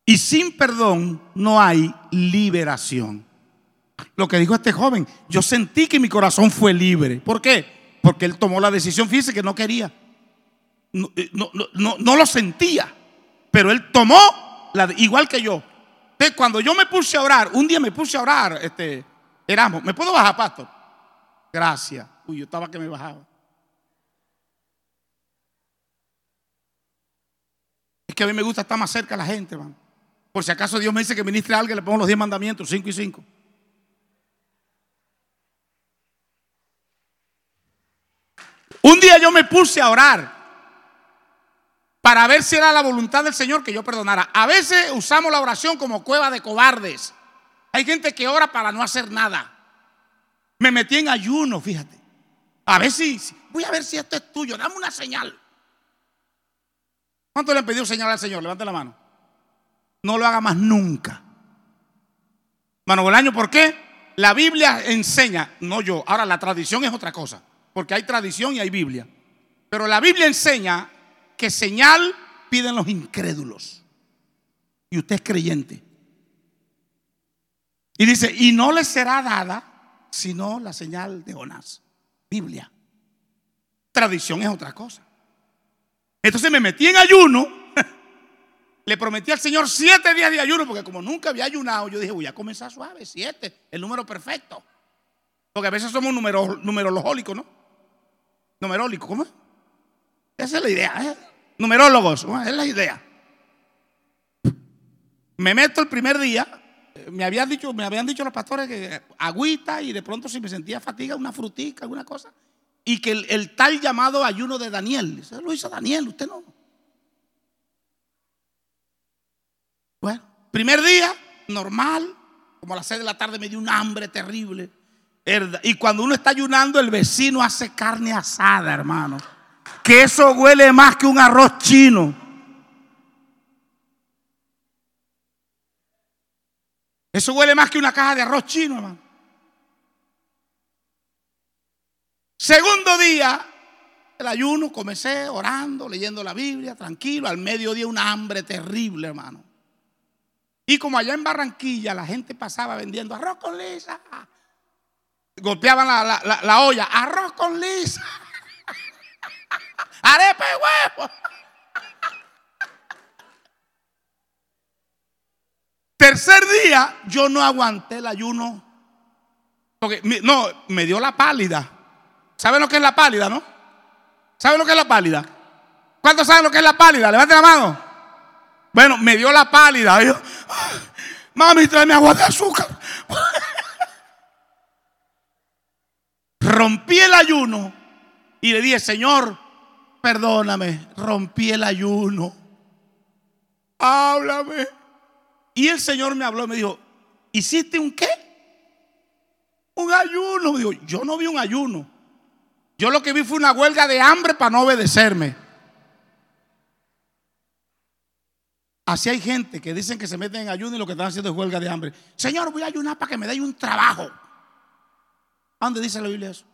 Speaker 1: Y sin perdón no hay liberación. Lo que dijo este joven, yo sentí que mi corazón fue libre. ¿Por qué? Porque él tomó la decisión, fíjese que no quería. No, no, no lo sentía. Pero él tomó, la, igual que yo. Cuando yo me puse a orar, un día me puse a orar, este, Erasmo, ¿me puedo bajar, pastor? Gracias. Uy, yo estaba que me bajaba. Es que a mí me gusta estar más cerca de la gente, man. Por si acaso Dios me dice que ministre a alguien, le pongo los 10 mandamientos, 5 y 5. Un día yo me puse a orar para ver si era la voluntad del Señor que yo perdonara. A veces usamos la oración como cueva de cobardes. Hay gente que ora para no hacer nada. Me metí en ayuno, fíjate. A ver si, voy a ver si esto es tuyo, dame una señal. ¿Cuánto le han pedido señal al Señor? Levante la mano. No lo haga más nunca. Mano Bolaño, ¿por qué? La Biblia enseña, no yo. Ahora la tradición es otra cosa, porque hay tradición y hay Biblia. Pero la Biblia enseña que señal piden los incrédulos. Y usted es creyente. Y dice, y no le será dada sino la señal de Jonás. Biblia. Tradición es otra cosa. Entonces me metí en ayuno. Le prometí al Señor siete días de ayuno, porque como nunca había ayunado, yo dije, voy a comenzar suave, siete, el número perfecto. Porque a veces somos numero, numerológicos, ¿no? Numerólicos, ¿cómo? Esa es la idea, ¿eh? Numerólogos, es la idea. Me meto el primer día, me habían dicho, me habían dicho los pastores que agüita y de pronto si me sentía fatiga, una frutica, alguna cosa. Y que el, tal llamado ayuno de Daniel, eso lo hizo Daniel, usted no. Bueno, primer día, normal, como a las seis de la tarde me dio un hambre terrible. Y cuando uno está ayunando, el vecino hace carne asada, hermano. Que eso huele más que un arroz chino. Eso huele más que una caja de arroz chino, hermano. Segundo día, el ayuno, comencé orando, leyendo la Biblia, tranquilo. Al mediodía una hambre terrible, hermano. Y como allá en Barranquilla la gente pasaba vendiendo arroz con lisa, golpeaban la, olla, arroz con lisa, arepa y huevo. Tercer día, yo no aguanté el ayuno. Porque, no, me dio la pálida. ¿Saben lo que es la pálida, no? ¿Saben lo que es la pálida? ¿Cuántos saben lo que es la pálida? Levante la mano. Bueno, me dio la pálida. Yo, Mami, tráeme agua de azúcar. rompí el ayuno y le dije, Señor, perdóname, rompí el ayuno. Háblame. Y el Señor me habló y me dijo, ¿hiciste un qué? Un ayuno. Digo, yo no vi un ayuno. Yo lo que vi fue una huelga de hambre para no obedecerme. Así hay gente que dicen que se meten en ayuno y lo que están haciendo es huelga de hambre. Señor, voy a ayunar para que me dé un trabajo. ¿A dónde dice la Biblia eso?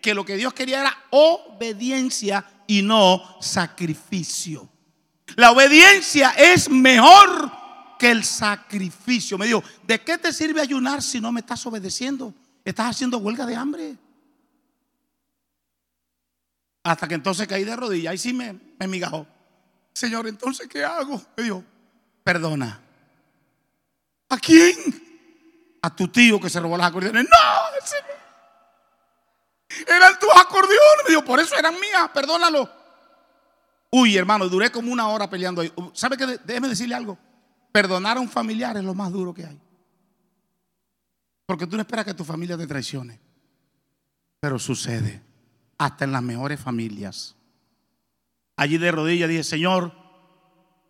Speaker 1: Que lo que Dios quería era obediencia y no sacrificio. La obediencia es mejor que el sacrificio. Me dijo, ¿de qué te sirve ayunar si no me estás obedeciendo? Estás haciendo huelga de hambre. Hasta que entonces caí de rodillas y sí me, me migajó. Señor, entonces, ¿qué hago? Me dijo, perdona. ¿A quién? A tu tío que se robó las acordeones. No, no. Eran tus acordeones. Por eso eran mías, perdónalo. Uy, hermano, duré como una hora peleando ahí. ¿Sabe qué? Déjeme decirle algo. Perdonar a un familiar es lo más duro que hay. Porque tú no esperas que tu familia te traicione. Pero sucede hasta en las mejores familias. Allí de rodillas dije, Señor,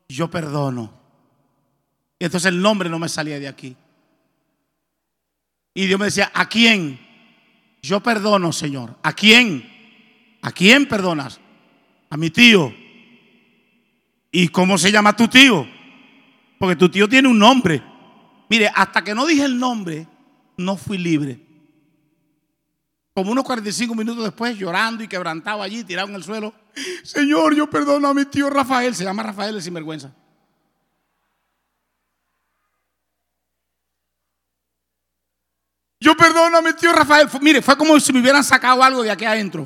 Speaker 1: yo perdono. Y entonces el nombre no me salía de aquí. Y Dios me decía, ¿a quién? Yo perdono, Señor. ¿A quién? ¿A quién perdonas? A mi tío. ¿Y cómo se llama tu tío? Porque tu tío tiene un nombre. Mire, hasta que no dije el nombre, no fui libre. Como unos 45 minutos después, llorando y quebrantado allí, tirado en el suelo. Señor, yo perdono a mi tío Rafael. Se llama Rafael el sinvergüenza. Yo perdono a mi tío Rafael. Mire, fue como si me hubieran sacado algo de aquí adentro.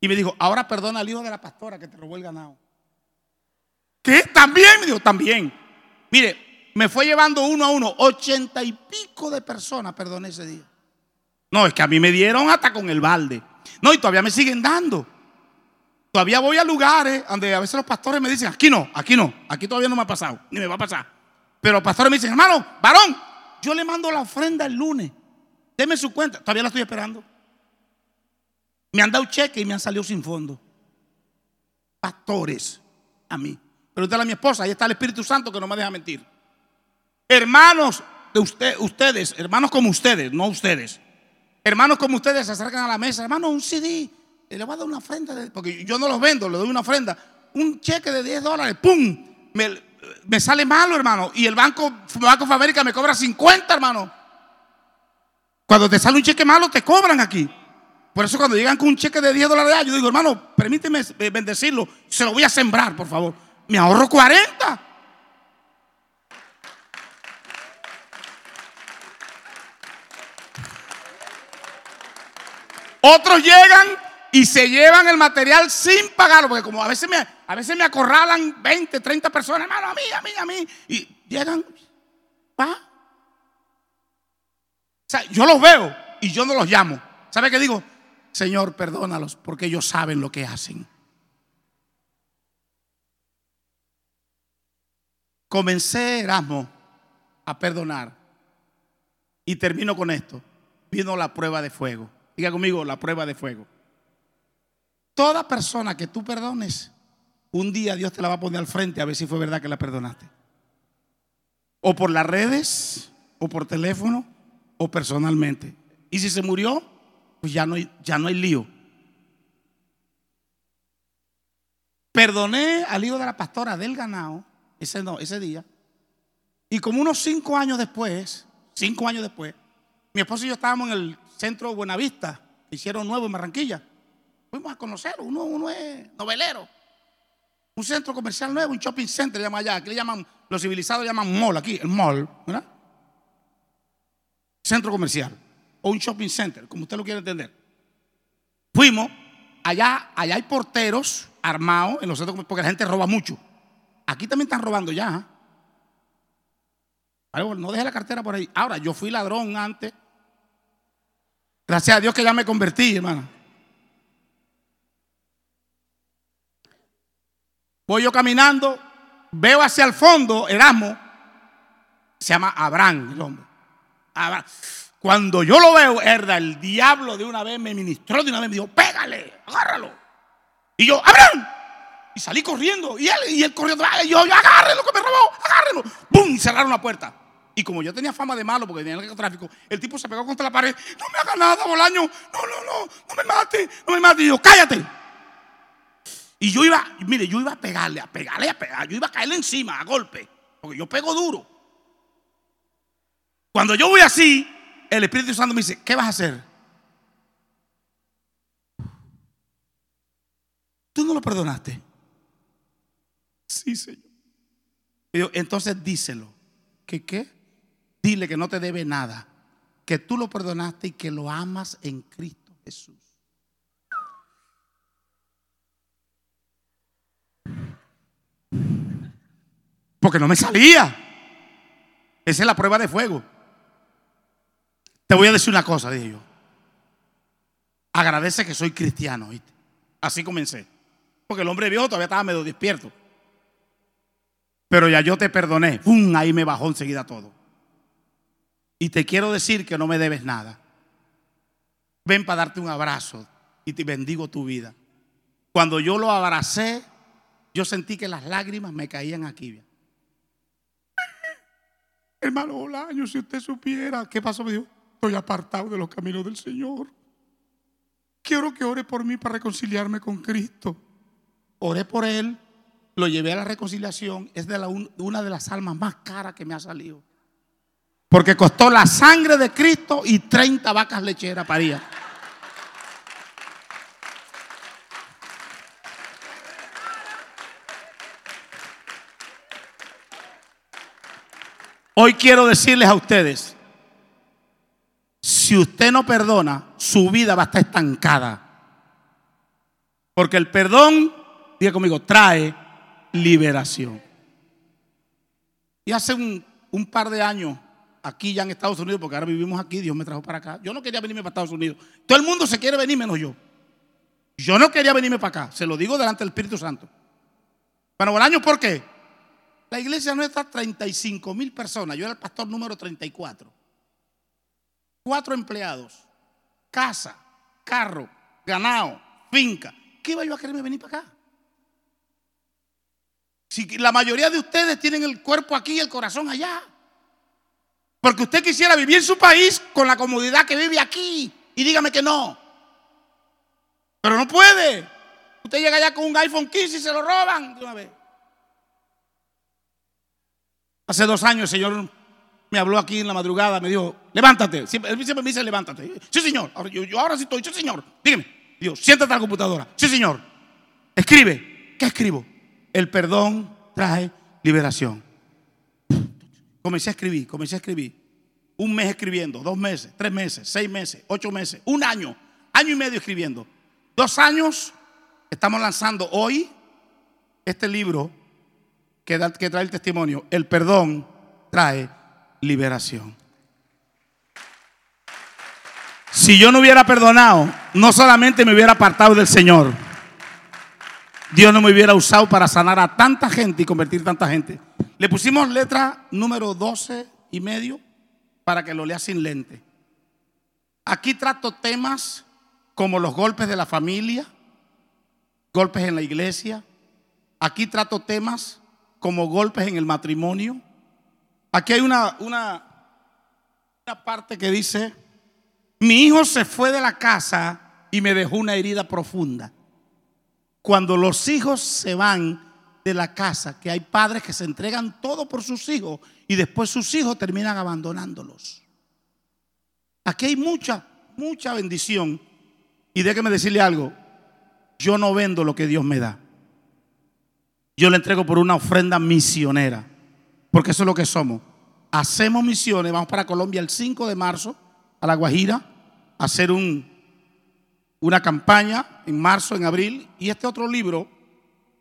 Speaker 1: Y me dijo, ahora perdona al hijo de la pastora que te robó el ganado. ¿Qué? ¿También? Me dijo, también. Mire, me fue llevando uno a uno. Ochenta y pico de personas perdoné ese día. No, es que a mí me dieron hasta con el balde. No, y todavía me siguen dando. Todavía voy a lugares donde a veces los pastores me dicen, aquí no, aquí no, aquí todavía no me ha pasado, ni me va a pasar. Pero los pastores me dicen, hermano, varón, yo le mando la ofrenda el lunes. Deme su cuenta. Todavía la estoy esperando. Me han dado cheque y me han salido sin fondo. Pastores, a mí. Pero usted a mi esposa, ahí está el Espíritu Santo que no me deja mentir. Hermanos de usted, ustedes, hermanos como ustedes, no ustedes. Hermanos como ustedes se acercan a la mesa, hermano, un CD, le voy a dar una ofrenda, porque yo no los vendo, le doy una ofrenda. Un cheque de 10 dólares, ¡pum! Me, sale malo, hermano. Y el banco, Banco América me cobra 50, hermano. Cuando te sale un cheque malo, te cobran aquí. Por eso cuando llegan con un cheque de 10 dólares, yo digo, hermano, permíteme eh, bendecirlo. Se lo voy a sembrar, por favor. Me ahorro 40. Otros llegan y se llevan el material sin pagarlo, porque como a veces me, a veces me acorralan 20, 30 personas, hermano, a mí, a mí, a mí, y llegan, va. O sea, yo los veo y yo no los llamo. ¿Sabe qué digo? Señor, perdónalos porque ellos saben lo que hacen. Comencé, Erasmo, a perdonar. Y termino con esto. Vino la prueba de fuego. Diga conmigo, la prueba de fuego. Toda persona que tú perdones, un día Dios te la va a poner al frente a ver si fue verdad que la perdonaste. O por las redes, o por teléfono, o personalmente. Y si se murió, pues ya no hay, ya no hay lío. Perdoné al hijo de la pastora del ganado ese, no, ese día. Y como unos cinco años después, cinco años después, mi esposo y yo estábamos en el centro Buenavista, que hicieron nuevo en Barranquilla. Fuimos a conocerlo, uno, uno es novelero. Un centro comercial nuevo, un shopping center, le llaman allá. Aquí le llaman, los civilizados llaman mall, aquí, el mall, ¿verdad? Centro comercial o un shopping center, como usted lo quiere entender. Fuimos, allá, allá hay porteros armados en los centros porque la gente roba mucho. Aquí también están robando ya. ¿eh? No deje la cartera por ahí. Ahora, yo fui ladrón antes. Gracias a Dios que ya me convertí, hermano. Voy yo caminando, veo hacia el fondo Erasmo, se llama Abraham el hombre. Cuando yo lo veo, herda, el diablo de una vez me ministró de una vez, me dijo, pégale, agárralo. Y yo, Abraham. Y salí corriendo. Y él, y él corriendo, y yo, agárrenlo que me robó, agárrenlo. ¡Bum! Cerraron la puerta. Y como yo tenía fama de malo porque tenía el tráfico, el tipo se pegó contra la pared. No me haga nada, Bolaño. No, no, no, no me mate, no me mate. Y yo, cállate. Y yo iba, mire, yo iba a pegarle, a pegarle, a pegar. Yo iba a caerle encima a golpe. Porque yo pego duro. Cuando yo voy así, el Espíritu Santo me dice, ¿qué vas a hacer? ¿Tú no lo perdonaste? Sí, Señor. Y entonces díselo. ¿Qué qué? Dile que no te debe nada. Que tú lo perdonaste y que lo amas en Cristo Jesús. Porque no me salía. Esa es la prueba de fuego. Te voy a decir una cosa, dije yo. Agradece que soy cristiano. Así comencé. Porque el hombre viejo todavía estaba medio despierto. Pero ya yo te perdoné. ¡Pum! Ahí me bajó enseguida todo. Y te quiero decir que no me debes nada. Ven para darte un abrazo y te bendigo tu vida. Cuando yo lo abracé, yo sentí que las lágrimas me caían aquí. Hermano Bolaño, si usted supiera, ¿qué pasó? Me dijo, estoy apartado de los caminos del Señor. Quiero que ore por mí para reconciliarme con Cristo. Oré por él, lo llevé a la reconciliación. Es de la, una de las almas más caras que me ha salido. Porque costó la sangre de Cristo y 30 vacas lecheras paría. Hoy quiero decirles a ustedes, si usted no perdona, su vida va a estar estancada. Porque el perdón, diga conmigo, trae liberación. Y hace un, par de años, aquí ya en Estados Unidos, porque ahora vivimos aquí, Dios me trajo para acá. Yo no quería venirme para Estados Unidos. Todo el mundo se quiere venir menos yo. Yo no quería venirme para acá. Se lo digo delante del Espíritu Santo. Bueno, año ¿por qué? La iglesia nuestra, 35 mil personas. Yo era el pastor número 34. Cuatro empleados, casa, carro, ganado, finca. ¿Qué iba yo a quererme venir para acá? Si la mayoría de ustedes tienen el cuerpo aquí y el corazón allá. Porque usted quisiera vivir en su país con la comodidad que vive aquí. Y dígame que no. Pero no puede. Usted llega allá con un iPhone 15 y se lo roban de una vez. Hace dos años el Señor me habló aquí en la madrugada, me dijo, levántate. Siempre, él siempre me dice, levántate. Sí, señor. Yo, yo ahora sí estoy, sí, señor. Dígame. Dios, siéntate a la computadora. Sí, señor. Escribe. ¿Qué escribo? El perdón trae liberación. Comencé a escribir, comencé a escribir. Un mes escribiendo, dos meses, tres meses, seis meses, ocho meses, un año, año y medio escribiendo. Dos años, estamos lanzando hoy este libro que, trae el testimonio. El perdón trae liberación. Si yo no hubiera perdonado, no solamente me hubiera apartado del Señor, Dios no me hubiera usado para sanar a tanta gente y convertir tanta gente. Le pusimos letra número 12 y medio para que lo lea sin lente. Aquí trato temas como los golpes de la familia, golpes en la iglesia. Aquí trato temas como golpes en el matrimonio. Aquí hay una, una, una parte que dice, mi hijo se fue de la casa y me dejó una herida profunda. Cuando los hijos se van de la casa, que hay padres que se entregan todo por sus hijos y después sus hijos terminan abandonándolos. Aquí hay mucha, mucha bendición. Y déjeme decirle algo, yo no vendo lo que Dios me da. Yo le entrego por una ofrenda misionera, porque eso es lo que somos. Hacemos misiones, vamos para Colombia el 5 de marzo, a La Guajira, a hacer un, una campaña en marzo, en abril, y este otro libro,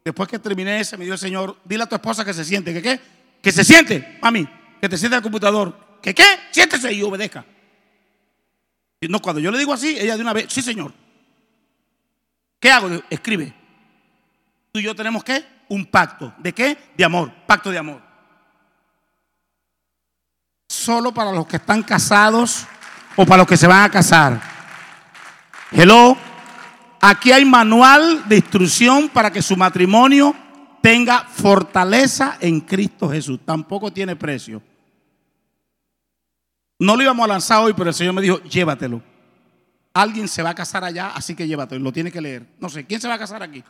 Speaker 1: después que terminé ese, me dio el Señor, dile a tu esposa que se siente, que qué, que se siente, mami, que te siente al computador, que qué, siéntese y obedezca. No, cuando yo le digo así, ella de una vez, sí señor. ¿Qué hago? Escribe. Tú y yo tenemos que un pacto. ¿De qué? De amor. Pacto de amor. Solo para los que están casados o para los que se van a casar. Hello. Aquí hay manual de instrucción para que su matrimonio tenga fortaleza en Cristo Jesús. Tampoco tiene precio. No lo íbamos a lanzar hoy, pero el Señor me dijo, llévatelo. Alguien se va a casar allá, así que llévatelo. Lo tiene que leer. No sé, ¿quién se va a casar aquí?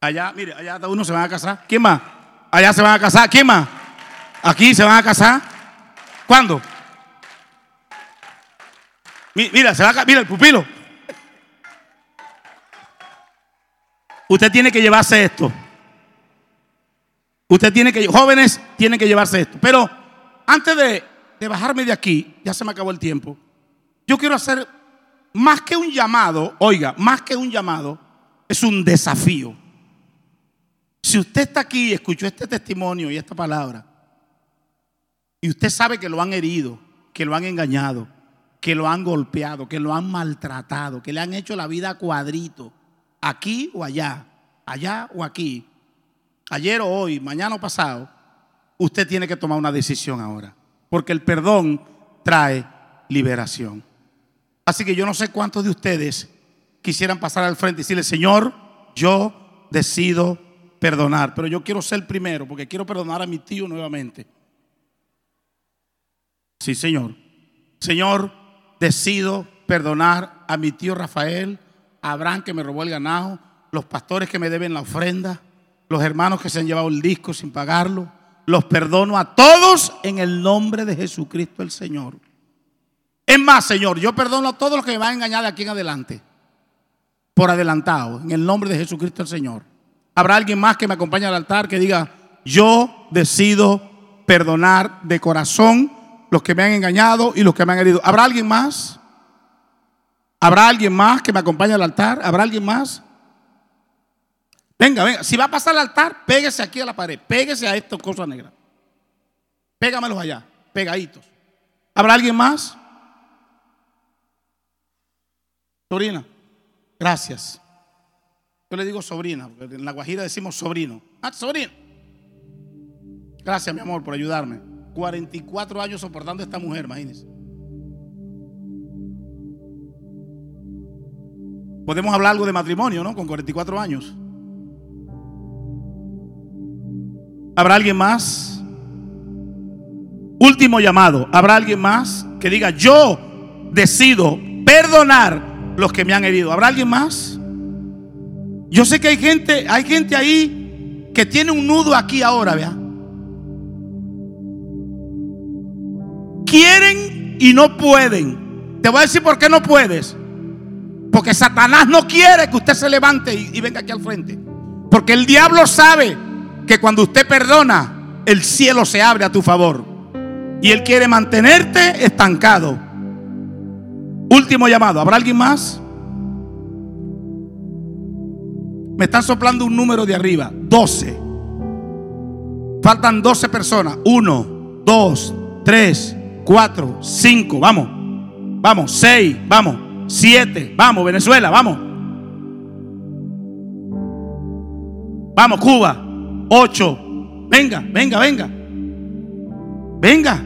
Speaker 1: Allá, mire, allá uno se van a casar. ¿Quién más? Allá se van a casar. ¿Quién más? Aquí se van a casar. ¿Cuándo? Mi- Mira, se va a mira el pupilo. Usted tiene que llevarse esto. Usted tiene que, jóvenes, tienen que llevarse esto. Pero antes de, de bajarme de aquí, ya se me acabó el tiempo. Yo quiero hacer más que un llamado, oiga, más que un llamado, es un desafío. Si usted está aquí y escuchó este testimonio y esta palabra, y usted sabe que lo han herido, que lo han engañado, que lo han golpeado, que lo han maltratado, que le han hecho la vida a cuadrito, aquí o allá, allá o aquí, ayer o hoy, mañana o pasado, usted tiene que tomar una decisión ahora, porque el perdón trae liberación. Así que yo no sé cuántos de ustedes quisieran pasar al frente y decirle, Señor, yo decido perdonar, pero yo quiero ser primero porque quiero perdonar a mi tío nuevamente. Sí, Señor. Señor, decido perdonar a mi tío Rafael, a Abraham que me robó el ganado, los pastores que me deben la ofrenda, los hermanos que se han llevado el disco sin pagarlo. Los perdono a todos en el nombre de Jesucristo el Señor. Es más, Señor, yo perdono a todos los que me van a engañar de aquí en adelante. Por adelantado, en el nombre de Jesucristo el Señor. Habrá alguien más que me acompañe al altar que diga, yo decido perdonar de corazón los que me han engañado y los que me han herido. ¿Habrá alguien más? ¿Habrá alguien más que me acompañe al altar? ¿Habrá alguien más? Venga, venga. Si va a pasar al altar, péguese aquí a la pared. Péguese a estas cosas negras. Pégamelos allá, pegaditos. ¿Habrá alguien más? Sobrina, gracias. Yo le digo sobrina, porque en la Guajira decimos sobrino. Ah, sobrino. Gracias, mi amor, por ayudarme. 44 años soportando a esta mujer, imagínense. Podemos hablar algo de matrimonio, ¿no? Con 44 años. ¿Habrá alguien más? Último llamado. ¿Habrá alguien más que diga, yo decido perdonar los que me han herido? ¿Habrá alguien más? Yo sé que hay gente, hay gente ahí que tiene un nudo aquí ahora, vea. quieren y no pueden. Te voy a decir por qué no puedes. Porque Satanás no quiere que usted se levante y, y venga aquí al frente. Porque el diablo sabe que cuando usted perdona, el cielo se abre a tu favor. Y él quiere mantenerte estancado. Último llamado. ¿Habrá alguien más? Me están soplando un número de arriba. 12. Faltan 12 personas. 1, 2, 3, 4, 5. Vamos. Vamos. 6. Vamos. 7. Vamos. Venezuela. Vamos. Vamos. Cuba. 8. Venga, venga, venga. Venga.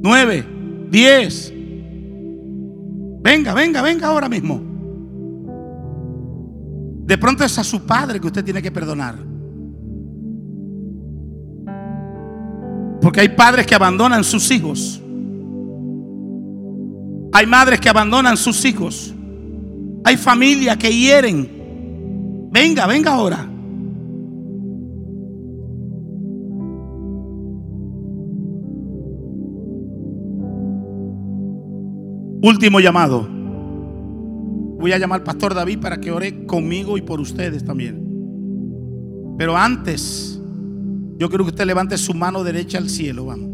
Speaker 1: 9. 10. Venga, venga, venga ahora mismo. De pronto es a su padre que usted tiene que perdonar. Porque hay padres que abandonan sus hijos. Hay madres que abandonan sus hijos. Hay familias que hieren. Venga, venga ahora. Último llamado. Voy a llamar al pastor David para que ore conmigo y por ustedes también. Pero antes, yo quiero que usted levante su mano derecha al cielo, vamos.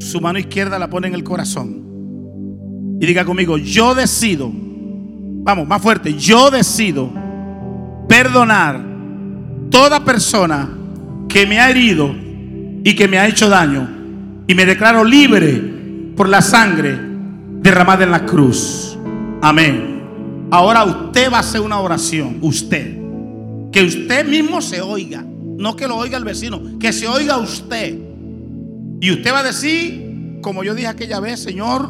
Speaker 1: Su mano izquierda la pone en el corazón. Y diga conmigo, yo decido, vamos, más fuerte, yo decido perdonar toda persona que me ha herido y que me ha hecho daño. Y me declaro libre por la sangre derramada en la cruz. Amén. Ahora usted va a hacer una oración, usted. Que usted mismo se oiga. No que lo oiga el vecino, que se oiga usted. Y usted va a decir, como yo dije aquella vez, Señor,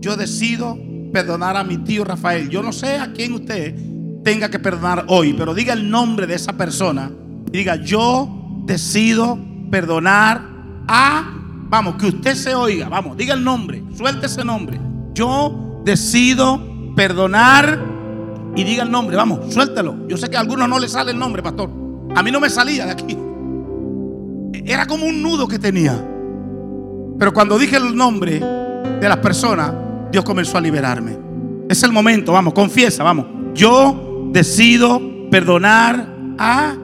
Speaker 1: yo decido perdonar a mi tío Rafael. Yo no sé a quién usted tenga que perdonar hoy, pero diga el nombre de esa persona. Diga, yo decido perdonar a... Vamos, que usted se oiga. Vamos, diga el nombre. Suelte ese nombre. Yo decido perdonar y diga el nombre. Vamos, suéltelo. Yo sé que a algunos no le sale el nombre, pastor. A mí no me salía de aquí. Era como un nudo que tenía. Pero cuando dije el nombre de las personas, Dios comenzó a liberarme. Es el momento, vamos, confiesa, vamos. Yo decido perdonar a...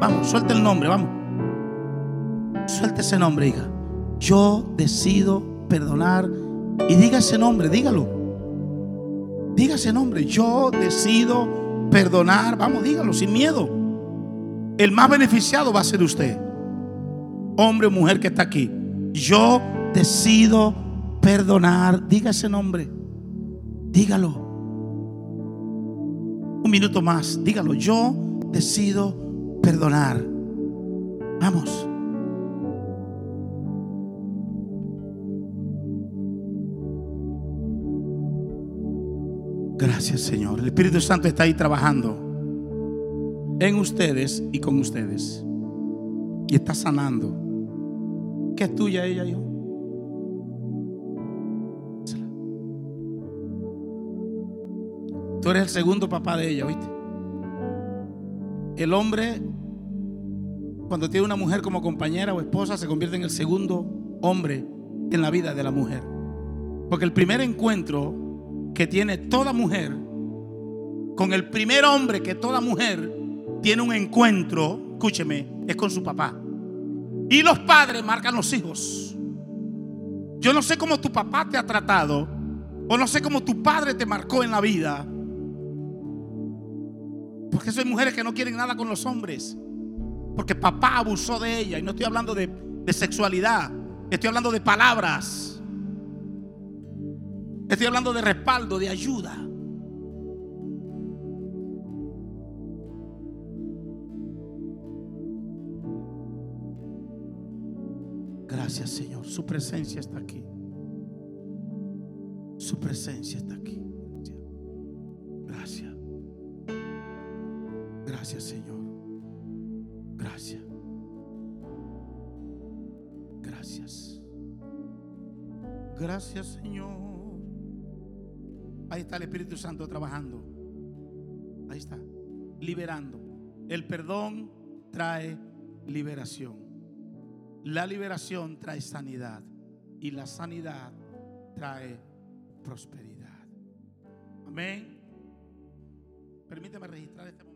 Speaker 1: Vamos, suelta el nombre, vamos. Suelta ese nombre, hija. Yo decido perdonar y diga ese nombre, dígalo. Diga ese nombre. Yo decido perdonar. Vamos, dígalo sin miedo. El más beneficiado va a ser usted. Hombre o mujer que está aquí. Yo decido perdonar. Diga ese nombre. Dígalo. Un minuto más. Dígalo. Yo decido perdonar. Vamos. Gracias Señor. El Espíritu Santo está ahí trabajando en ustedes y con ustedes. Y está sanando. ¿Qué es tuya ella, yo? Tú eres el segundo papá de ella, ¿oíste? El hombre, cuando tiene una mujer como compañera o esposa, se convierte en el segundo hombre en la vida de la mujer. Porque el primer encuentro que tiene toda mujer con el primer hombre que toda mujer tiene un encuentro, escúcheme, es con su papá. Y los padres marcan los hijos. Yo no sé cómo tu papá te ha tratado, o no sé cómo tu padre te marcó en la vida. Porque son mujeres que no quieren nada con los hombres. Porque papá abusó de ella. Y no estoy hablando de, de sexualidad. Estoy hablando de palabras. Estoy hablando de respaldo, de ayuda. Gracias Señor. Su presencia está aquí. Su presencia está aquí. Gracias. Gracias Señor. Gracias. Gracias. Gracias Señor. Ahí está el Espíritu Santo trabajando. Ahí está. Liberando. El perdón trae liberación. La liberación trae sanidad y la sanidad trae prosperidad. Amén. Permíteme registrar este momento